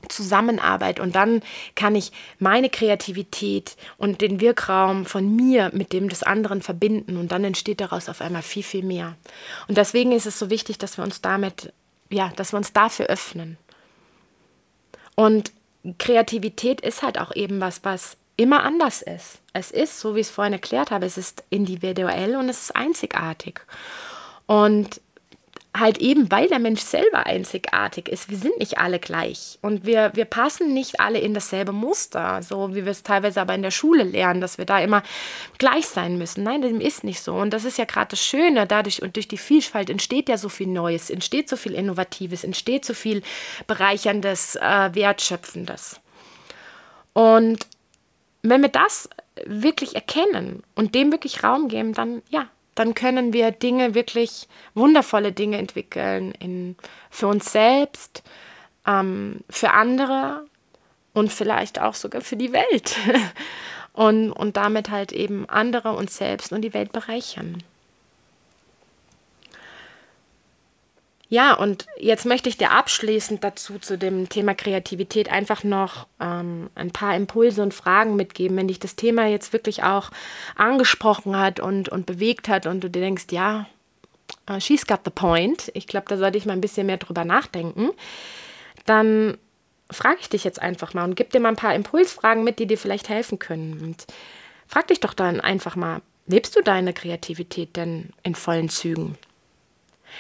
Zusammenarbeit und dann kann ich meine Kreativität und den Wirkraum von mir mit dem des anderen verbinden und dann entsteht daraus auf einmal viel, viel mehr. Und deswegen ist es so wichtig, dass wir uns damit, ja, dass wir uns dafür öffnen. Und Kreativität ist halt auch eben was, was immer anders ist. Es ist, so wie ich es vorhin erklärt habe, es ist individuell und es ist einzigartig. Und halt eben, weil der Mensch selber einzigartig ist. Wir sind nicht alle gleich und wir, wir passen nicht alle in dasselbe Muster, so wie wir es teilweise aber in der Schule lernen, dass wir da immer gleich sein müssen. Nein, dem ist nicht so. Und das ist ja gerade das Schöne, dadurch und durch die Vielfalt entsteht ja so viel Neues, entsteht so viel Innovatives, entsteht so viel Bereicherndes, äh, Wertschöpfendes. Und wenn wir das wirklich erkennen und dem wirklich Raum geben, dann ja, dann können wir Dinge wirklich wundervolle Dinge entwickeln in, für uns selbst, ähm, für andere und vielleicht auch sogar für die Welt. und, und damit halt eben andere, uns selbst und die Welt bereichern. Ja, und jetzt möchte ich dir abschließend dazu zu dem Thema Kreativität einfach noch ähm, ein paar Impulse und Fragen mitgeben, wenn dich das Thema jetzt wirklich auch angesprochen hat und, und bewegt hat und du dir denkst, ja, uh, she's got the point. Ich glaube, da sollte ich mal ein bisschen mehr drüber nachdenken. Dann frage ich dich jetzt einfach mal und gib dir mal ein paar Impulsfragen mit, die dir vielleicht helfen können. Und frag dich doch dann einfach mal, lebst du deine Kreativität denn in vollen Zügen?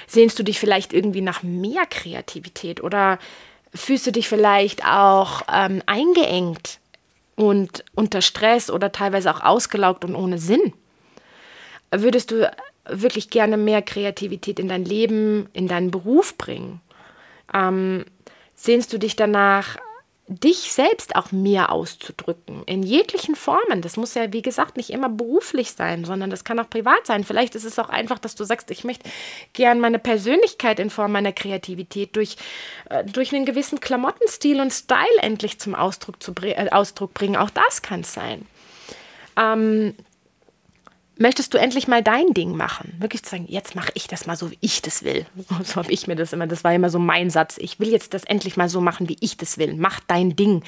Sehnst du dich vielleicht irgendwie nach mehr Kreativität oder fühlst du dich vielleicht auch ähm, eingeengt und unter Stress oder teilweise auch ausgelaugt und ohne Sinn? Würdest du wirklich gerne mehr Kreativität in dein Leben, in deinen Beruf bringen? Ähm, sehnst du dich danach, dich selbst auch mehr auszudrücken, in jeglichen Formen. Das muss ja, wie gesagt, nicht immer beruflich sein, sondern das kann auch privat sein. Vielleicht ist es auch einfach, dass du sagst, ich möchte gern meine Persönlichkeit in Form meiner Kreativität durch, äh, durch einen gewissen Klamottenstil und Style endlich zum Ausdruck, zu, äh, Ausdruck bringen. Auch das kann es sein. Ähm, möchtest du endlich mal dein Ding machen? Wirklich zu sagen, jetzt mache ich das mal so, wie ich das will. So habe ich mir das immer, das war immer so mein Satz. Ich will jetzt das endlich mal so machen, wie ich das will. Mach dein Ding.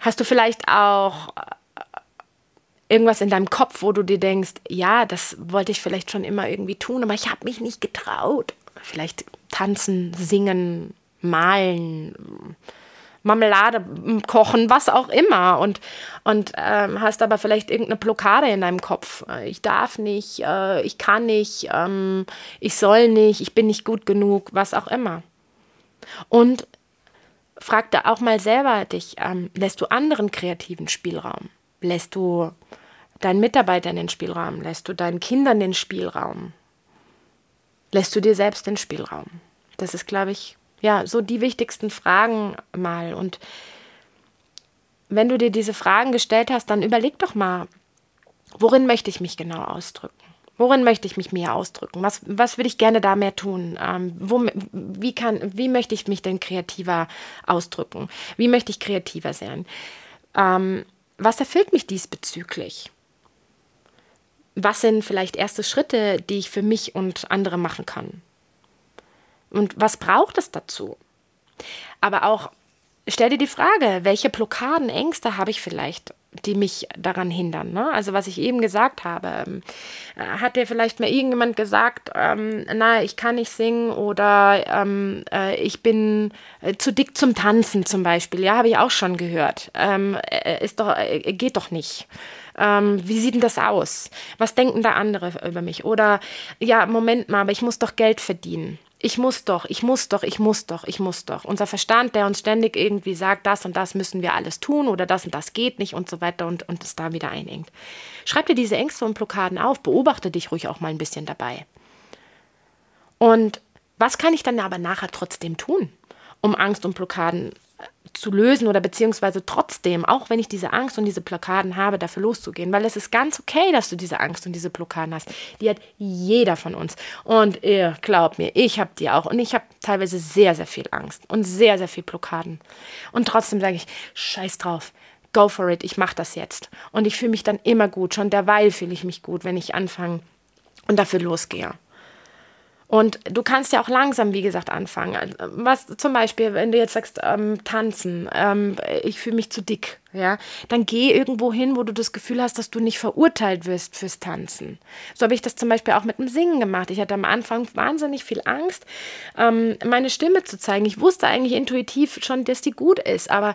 Hast du vielleicht auch äh, irgendwas in deinem Kopf, wo du dir denkst, ja, das wollte ich vielleicht schon immer irgendwie tun, aber ich habe mich nicht getraut. Vielleicht tanzen, singen, malen, Marmelade kochen, was auch immer. Und, und ähm, hast aber vielleicht irgendeine Blockade in deinem Kopf. Ich darf nicht, äh, ich kann nicht, ähm, ich soll nicht, ich bin nicht gut genug, was auch immer. Und frag da auch mal selber dich, ähm, lässt du anderen kreativen Spielraum? Lässt du deinen Mitarbeitern den Spielraum? Lässt du deinen Kindern den Spielraum? Lässt du dir selbst den Spielraum? Das ist, glaube ich, ja, so die wichtigsten Fragen mal. Und wenn du dir diese Fragen gestellt hast, dann überleg doch mal, worin möchte ich mich genau ausdrücken? Worin möchte ich mich mehr ausdrücken? Was, was würde ich gerne da mehr tun? Ähm, wo, wie, kann, wie möchte ich mich denn kreativer ausdrücken? Wie möchte ich kreativer sein? Ähm, was erfüllt mich diesbezüglich? Was sind vielleicht erste Schritte, die ich für mich und andere machen kann? Und was braucht es dazu? Aber auch stell dir die Frage, welche Blockaden, Ängste habe ich vielleicht, die mich daran hindern? Ne? Also was ich eben gesagt habe, ähm, hat dir vielleicht mal irgendjemand gesagt, ähm, na, ich kann nicht singen oder ähm, äh, ich bin äh, zu dick zum Tanzen zum Beispiel. Ja, habe ich auch schon gehört. Ähm, äh, ist doch, äh, geht doch nicht. Ähm, wie sieht denn das aus? Was denken da andere über mich? Oder ja, Moment mal, aber ich muss doch Geld verdienen ich muss doch, ich muss doch, ich muss doch, ich muss doch. Unser Verstand, der uns ständig irgendwie sagt, das und das müssen wir alles tun oder das und das geht nicht und so weiter und, und es da wieder einengt. Schreib dir diese Ängste und Blockaden auf, beobachte dich ruhig auch mal ein bisschen dabei. Und was kann ich dann aber nachher trotzdem tun, um Angst und Blockaden zu lösen oder beziehungsweise trotzdem, auch wenn ich diese Angst und diese Blockaden habe, dafür loszugehen, weil es ist ganz okay, dass du diese Angst und diese Blockaden hast. Die hat jeder von uns. Und ihr glaubt mir, ich habe die auch. Und ich habe teilweise sehr, sehr viel Angst und sehr, sehr viel Blockaden. Und trotzdem sage ich, scheiß drauf. Go for it, ich mache das jetzt. Und ich fühle mich dann immer gut. Schon derweil fühle ich mich gut, wenn ich anfange und dafür losgehe. Und du kannst ja auch langsam, wie gesagt, anfangen. Was zum Beispiel, wenn du jetzt sagst, ähm, tanzen, ähm, ich fühle mich zu dick. Ja, dann geh irgendwo hin, wo du das Gefühl hast, dass du nicht verurteilt wirst fürs Tanzen. So habe ich das zum Beispiel auch mit dem Singen gemacht. Ich hatte am Anfang wahnsinnig viel Angst, ähm, meine Stimme zu zeigen. Ich wusste eigentlich intuitiv schon, dass die gut ist, aber,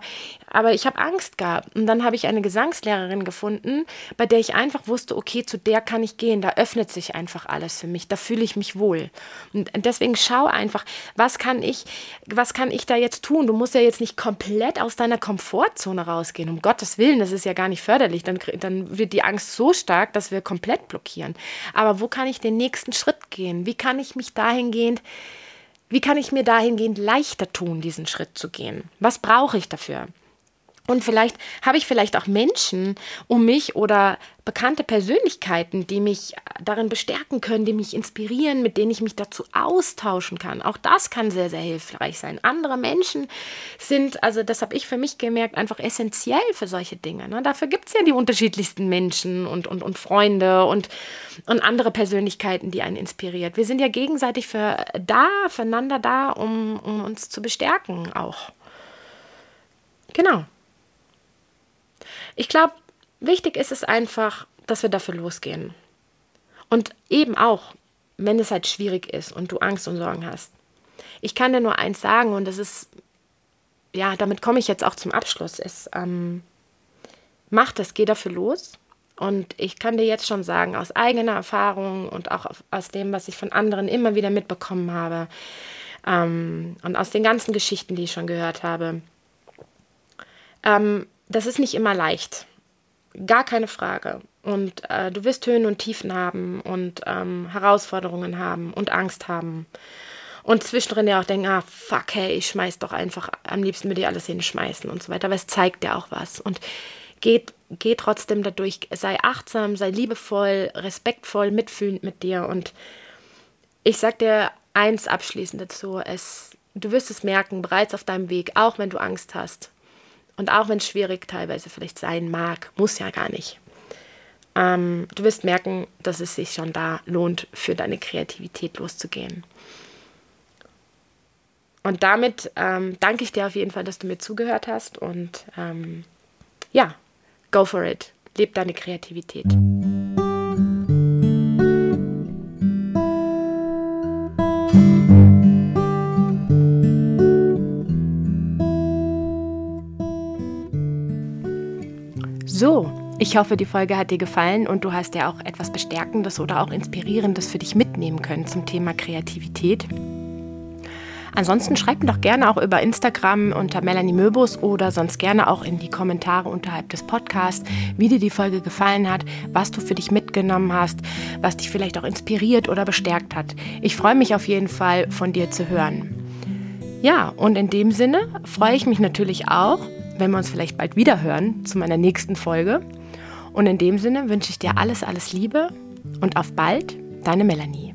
aber ich habe Angst gehabt. Und dann habe ich eine Gesangslehrerin gefunden, bei der ich einfach wusste, okay, zu der kann ich gehen, da öffnet sich einfach alles für mich, da fühle ich mich wohl. Und deswegen schau einfach, was kann ich, was kann ich da jetzt tun? Du musst ja jetzt nicht komplett aus deiner Komfortzone rausgehen gehen. Um Gottes Willen, das ist ja gar nicht förderlich. Dann, dann wird die Angst so stark, dass wir komplett blockieren. Aber wo kann ich den nächsten Schritt gehen? Wie kann ich mich dahingehend, wie kann ich mir dahingehend leichter tun, diesen Schritt zu gehen? Was brauche ich dafür? Und vielleicht habe ich vielleicht auch Menschen um mich oder bekannte Persönlichkeiten, die mich darin bestärken können, die mich inspirieren, mit denen ich mich dazu austauschen kann. Auch das kann sehr, sehr hilfreich sein. Andere Menschen sind, also das habe ich für mich gemerkt, einfach essentiell für solche Dinge. Ne? Dafür gibt es ja die unterschiedlichsten Menschen und, und, und Freunde und, und andere Persönlichkeiten, die einen inspiriert. Wir sind ja gegenseitig für da, füreinander da, um, um uns zu bestärken auch. Genau. Ich glaube, wichtig ist es einfach, dass wir dafür losgehen. Und eben auch, wenn es halt schwierig ist und du Angst und Sorgen hast. Ich kann dir nur eins sagen und das ist, ja, damit komme ich jetzt auch zum Abschluss, ist, ähm, mach das, geh dafür los. Und ich kann dir jetzt schon sagen, aus eigener Erfahrung und auch aus dem, was ich von anderen immer wieder mitbekommen habe ähm, und aus den ganzen Geschichten, die ich schon gehört habe, ähm, das ist nicht immer leicht. Gar keine Frage. Und äh, du wirst Höhen und Tiefen haben und ähm, Herausforderungen haben und Angst haben. Und zwischendrin ja auch denken, ah, fuck, hey, ich schmeiß doch einfach, am liebsten würde ich alles hinschmeißen und so weiter. Aber es zeigt dir auch was. Und geh, geh trotzdem dadurch, sei achtsam, sei liebevoll, respektvoll, mitfühlend mit dir. Und ich sag dir eins abschließend dazu, es, du wirst es merken, bereits auf deinem Weg, auch wenn du Angst hast, und auch wenn es schwierig teilweise vielleicht sein mag, muss ja gar nicht. Ähm, du wirst merken, dass es sich schon da lohnt, für deine Kreativität loszugehen. Und damit ähm, danke ich dir auf jeden Fall, dass du mir zugehört hast und ähm, ja, go for it. Leb deine Kreativität. So, ich hoffe, die Folge hat dir gefallen und du hast ja auch etwas Bestärkendes oder auch Inspirierendes für dich mitnehmen können zum Thema Kreativität. Ansonsten schreib mir doch gerne auch über Instagram unter Melanie Möbus oder sonst gerne auch in die Kommentare unterhalb des Podcasts, wie dir die Folge gefallen hat, was du für dich mitgenommen hast, was dich vielleicht auch inspiriert oder bestärkt hat. Ich freue mich auf jeden Fall, von dir zu hören. Ja, und in dem Sinne freue ich mich natürlich auch, wenn wir uns vielleicht bald wieder hören zu meiner nächsten Folge. Und in dem Sinne wünsche ich dir alles, alles Liebe und auf bald, deine Melanie.